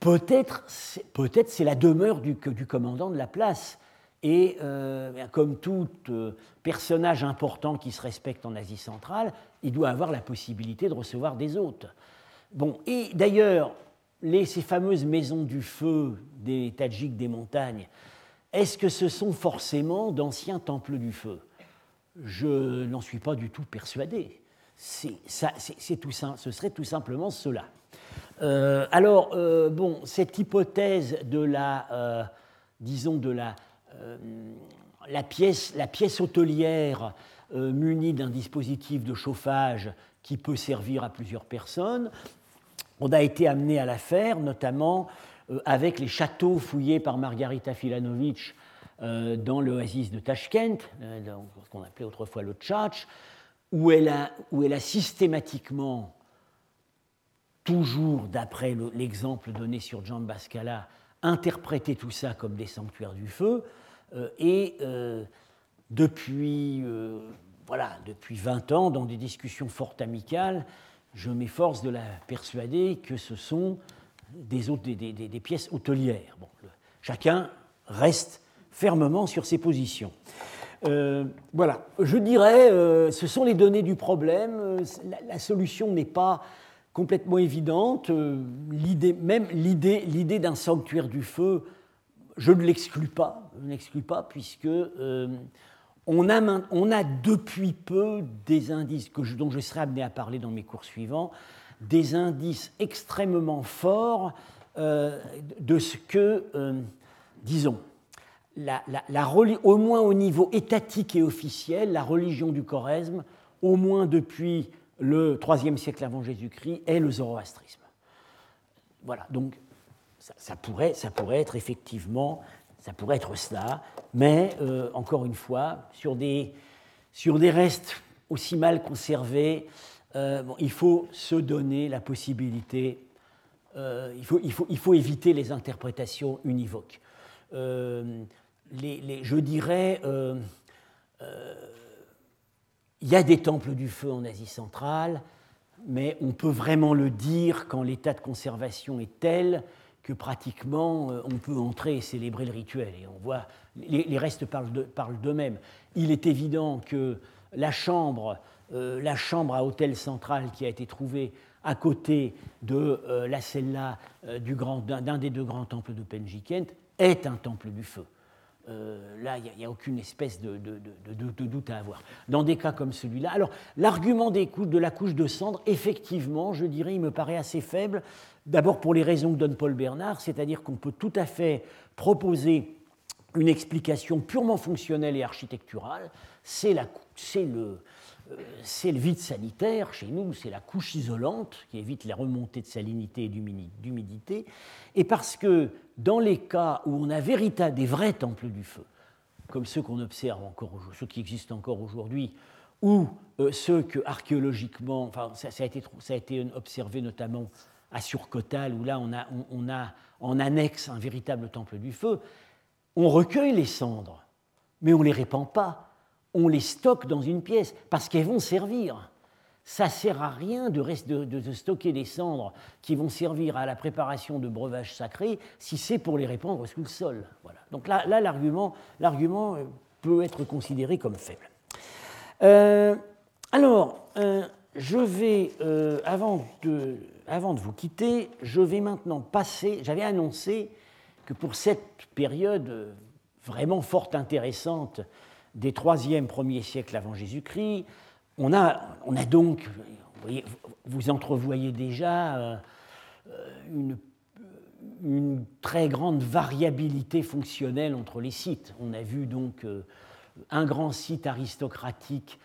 Peut-être, peut-être c'est la demeure du, du commandant de la place. Et euh, comme tout euh, personnage important qui se respecte en Asie centrale, il doit avoir la possibilité de recevoir des hôtes. Bon, et d'ailleurs, ces fameuses maisons du feu des Tadjiks des montagnes, est-ce que ce sont forcément d'anciens temples du feu? Je n'en suis pas du tout persuadé. tout, ce serait tout simplement cela. Euh, alors, bon, cette hypothèse de la, disons, de la euh, la, pièce, la pièce hôtelière euh, munie d'un dispositif de chauffage qui peut servir à plusieurs personnes. On a été amené à la faire, notamment euh, avec les châteaux fouillés par Margarita Filanovic dans l'oasis de Tashkent, ce qu'on appelait autrefois le Tchatch, où elle a, systématiquement, toujours d'après l'exemple donné sur Jean Bascala, interprété tout ça comme des sanctuaires du feu, euh, et euh, depuis, euh, voilà, depuis 20 ans, dans des discussions fort amicales, je m'efforce de la persuader que ce sont des, des, pièces hôtelières. Bon, chacun reste fermement sur ses positions. voilà, je dirais, ce sont les données du problème. La, solution n'est pas complètement évidente. l'idée, même l'idée d'un sanctuaire du feu je ne l'exclus pas, je ne l'exclus pas puisque euh, on, a, on, a, depuis peu des indices dont je serai amené à parler dans mes cours suivants, des indices extrêmement forts euh, de ce que, euh, disons, la, au moins au niveau étatique et officiel, la religion du Choresme, au moins depuis le IIIe siècle avant Jésus-Christ est le zoroastrisme. Voilà, donc ça, pourrait, ça pourrait être effectivement, ça pourrait être cela, mais euh, encore une fois, sur des, sur des restes aussi mal conservés, euh, il faut se donner la possibilité, euh, il, faut, il, faut, il, faut, éviter les interprétations univoques. Je dirais, il y a des temples du feu en Asie centrale, mais on peut vraiment le dire quand l'état de conservation est tel que pratiquement euh, on peut entrer et célébrer le rituel. Et on voit, les, restes parlent d'eux-mêmes. Il est évident que la chambre, euh, la chambre à hôtel central qui a été trouvée à côté de euh, la cella d'un des deux grands temples de Penjikent est un temple du feu. Là, il n'y a, aucune espèce de, doute à avoir. Dans des cas comme celui-là, alors l'argument de la couche de cendre, effectivement, je dirais, il me paraît assez faible. D'abord pour les raisons que donne Paul Bernard, c'est-à-dire qu'on peut tout à fait proposer une explication purement fonctionnelle et architecturale, c'est le, euh, le vide sanitaire chez nous, c'est la couche isolante qui évite la remontée de salinité et d'humidité, et parce que dans les cas où on a véritablement des vrais temples du feu, comme ceux qu'on observe encore, ceux qui existent encore aujourd'hui, ou euh, ceux que archéologiquement, ça, a été, observé notamment à Surcotal, où là on a, on, a en annexe un véritable temple du feu, on recueille les cendres, mais on ne les répand pas. On les stocke dans une pièce parce qu'elles vont servir. Ça sert à rien de, stocker des cendres qui vont servir à la préparation de breuvages sacrés si c'est pour les répandre sous le sol. Voilà. Donc là, l'argument euh, peut être considéré comme faible. Euh, alors, euh, je vais, avant de avant de vous quitter, je vais maintenant passer. J'avais annoncé que pour cette période vraiment fort intéressante des 3e, 1er siècles avant Jésus-Christ, on a, on a donc, vous, entrevoyez déjà euh, une, une, très grande variabilité fonctionnelle entre les sites. On a vu donc euh, un grand site aristocratique,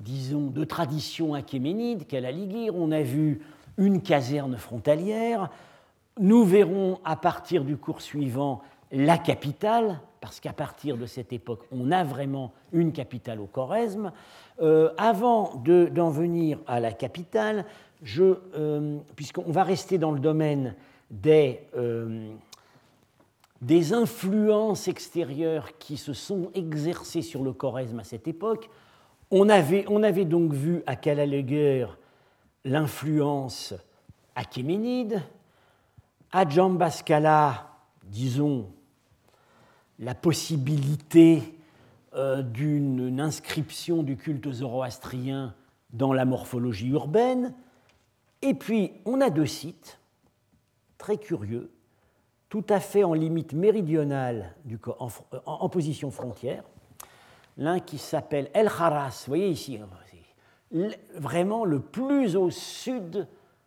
disons, de tradition achéménide, qu'est la Ligure. On a vu une caserne frontalière. Nous verrons à partir du cours suivant la capitale, parce qu'à partir de cette époque, on a vraiment une capitale au Choresme. Euh, avant d'en venir à la capitale, euh, puisqu'on va rester dans le domaine des, euh, des influences extérieures qui se sont exercées sur le Choresme à cette époque, on avait, on avait donc vu à Calaléguer l'influence achéménide, à Jambascala, disons, la possibilité euh, d'une inscription du culte zoroastrien dans la morphologie urbaine. Et puis, on a deux sites très curieux, tout à fait en limite méridionale, du, en, en, position frontière. L'un qui s'appelle El Haras, vous voyez ici, hein, vraiment le plus au sud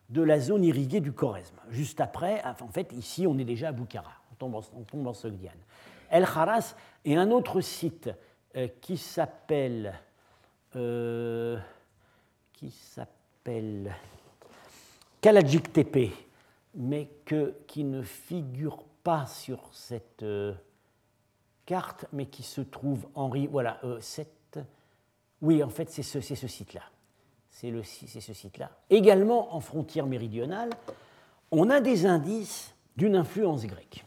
de la zone irriguée du Choresme. Juste après, en fait, ici, on est déjà à Boukhara, on tombe on tombe en Sogdiane. El Haras est un autre site euh, qui s'appelle. Euh, qui mais qui ne figure pas sur cette euh, carte, mais qui se trouve en. Voilà, cette, oui, en fait, c'est ce, ce site-là. C'est ce site-là. Également en frontière méridionale, on a des indices d'une influence grecque.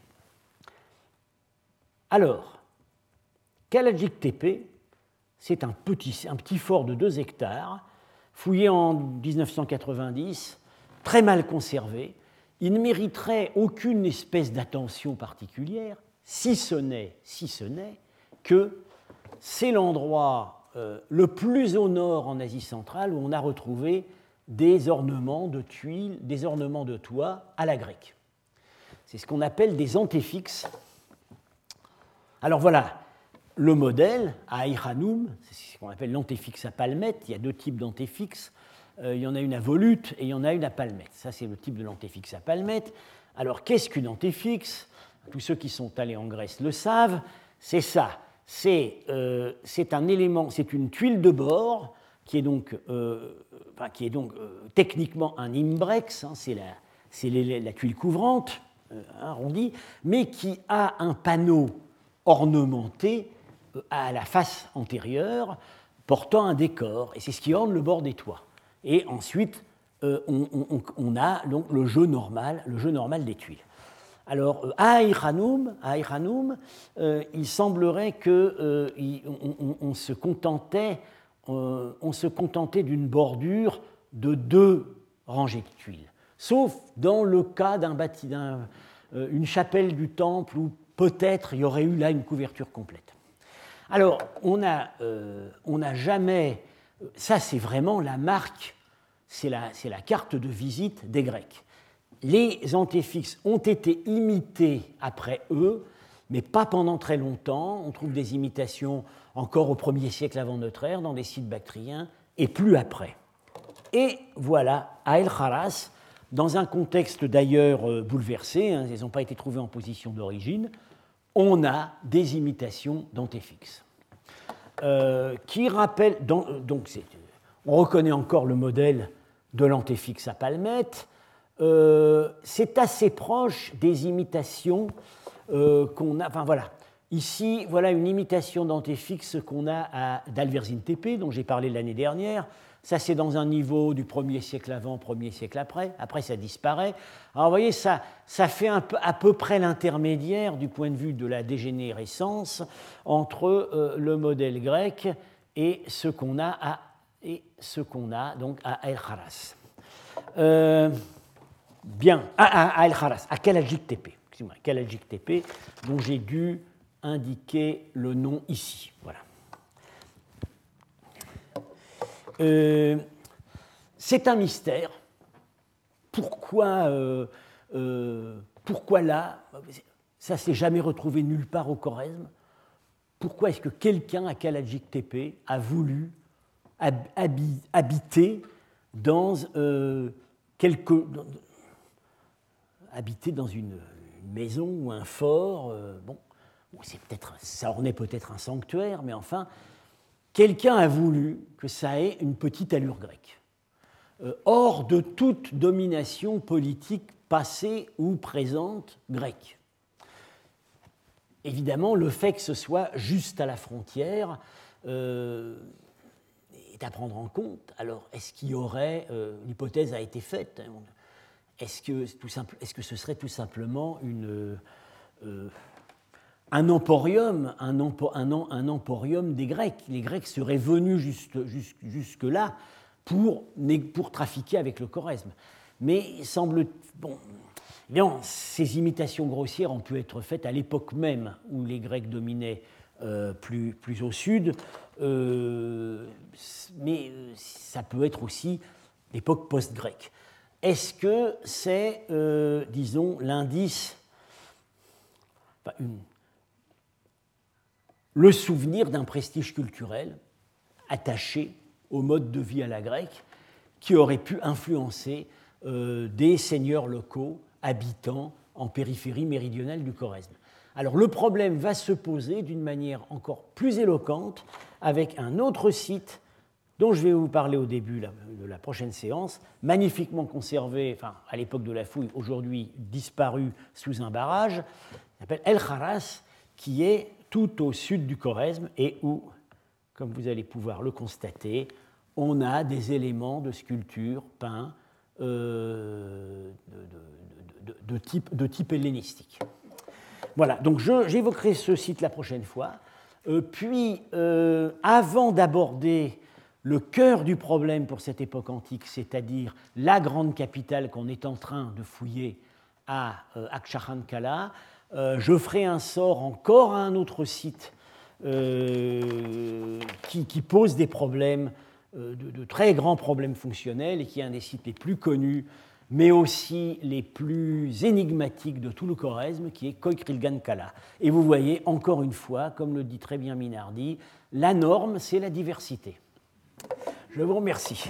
Alors, Kalajik Tepe, c'est un petit, fort de 2 hectares, fouillé en 1990, très mal conservé. Il ne mériterait aucune espèce d'attention particulière, si ce n'est si ce n'est que c'est l'endroit euh, le plus au nord en Asie centrale où on a retrouvé des ornements de tuiles, des ornements de toit à la grecque. C'est ce qu'on appelle des antéfixes. Alors voilà, le modèle à Aïranoum, c'est ce qu'on appelle l'antéfixe à palmette. Il y a deux types d'antéfixes. Euh, il y en a une à volute et il y en a une à palmette. Ça, c'est le type de l'antéfixe à palmette. Alors, qu'est-ce qu'une antéfixe? Tous ceux qui sont allés en Grèce le savent. C'est ça. Euh, c'est un élément, c'est une tuile de bord qui est donc, qui est donc techniquement un imbrex, hein, c'est la, la, tuile couvrante, arrondie, mais qui a un panneau ornementé à la face antérieure portant un décor, et c'est ce qui orne le bord des toits. Et ensuite, euh, on, a donc le jeu normal, le jeu normal des tuiles. Alors, euh, à Aïranoum, euh, il semblerait qu'on on, se contentait, on se contentait d'une bordure de deux rangées de tuiles, sauf dans le cas d'un bâtiment, une chapelle du temple où peut-être il y aurait eu là une couverture complète. Alors, on n'a jamais, ça c'est vraiment la marque c'est la, carte de visite des Grecs. Les antéfixes ont été imités après eux, mais pas pendant très longtemps. On trouve des imitations encore au 1er siècle avant notre ère dans des sites bactriens, et plus après. Et voilà, à El Kharas, dans un contexte d'ailleurs euh, bouleversé, hein, ils n'ont pas été trouvés en position d'origine, on a des imitations d'antéfixes. Euh, qui donc on reconnaît encore le modèle de l'antéfixe à palmette. Euh, c'est assez proche des imitations euh, qu'on a. Enfin voilà, ici, voilà une imitation d'antéfixe qu'on a d'Alverzine TP, dont j'ai parlé l'année dernière. Ça, c'est dans un niveau du 1er siècle avant, 1er siècle après. Après, ça disparaît. Alors, vous voyez, ça, ça fait à peu près l'intermédiaire du point de vue de la dégénérescence entre euh, le modèle grec et ce qu'on a à et ce qu'on a donc à El Kharas. Euh, bien, à, El Kharas, à Kalajik Tepe, excusez-moi, Kalajik Tepe, dont j'ai dû indiquer le nom ici. Voilà. Euh, c'est un mystère. Pourquoi, euh, pourquoi là Ça s'est jamais retrouvé nulle part au Choresme. Pourquoi est-ce que quelqu'un à Kalajik Tepe a voulu habiter dans euh, quelque, habiter dans une, maison ou un fort. Euh, bon, c'est ça ornait peut-être un sanctuaire, mais enfin, quelqu'un a voulu que ça ait une petite allure grecque, euh, hors de toute domination politique passée ou présente grecque. Évidemment, le fait que ce soit juste à la frontière est à prendre en compte. Alors, est-ce qu'il y aurait, euh, l'hypothèse a été faite, hein, est-ce que, ce serait tout simplement une, euh, un emporium, un, emporium des Grecs Les Grecs seraient venus jusque-là pour, trafiquer avec le choresme. Mais semble. Bon, bien, ces imitations grossières ont pu être faites à l'époque même où les Grecs dominaient euh, plus, au sud. Euh, mais euh, ça peut être aussi l'époque post-grecque. Est-ce que c'est, disons, l'indice, le souvenir d'un prestige culturel attaché au mode de vie à la grecque qui aurait pu influencer des seigneurs locaux habitant en périphérie méridionale du Choresme. Alors le problème va se poser d'une manière encore plus éloquente avec un autre site dont je vais vous parler au début de la prochaine séance, magnifiquement conservé, enfin à l'époque de la fouille, aujourd'hui disparu sous un barrage, s'appelle El Kharas, qui est tout au sud du Choresme et où, comme vous allez pouvoir le constater, on a des éléments de sculpture peints euh, de, type, hellénistique. Voilà, donc j'évoquerai ce site la prochaine fois. Euh, puis, euh, avant d'aborder le cœur du problème pour cette époque antique, c'est-à-dire la grande capitale qu'on est en train de fouiller à Kala, euh, je ferai un sort encore à un autre site qui, pose des problèmes, de, de, très grands problèmes fonctionnels et qui est un des sites les plus connus mais aussi les plus énigmatiques de tout le choresme, qui est Koikrilgan Kala. Et vous voyez, encore une fois, comme le dit très bien Minardi, la norme, c'est la diversité. Je vous remercie.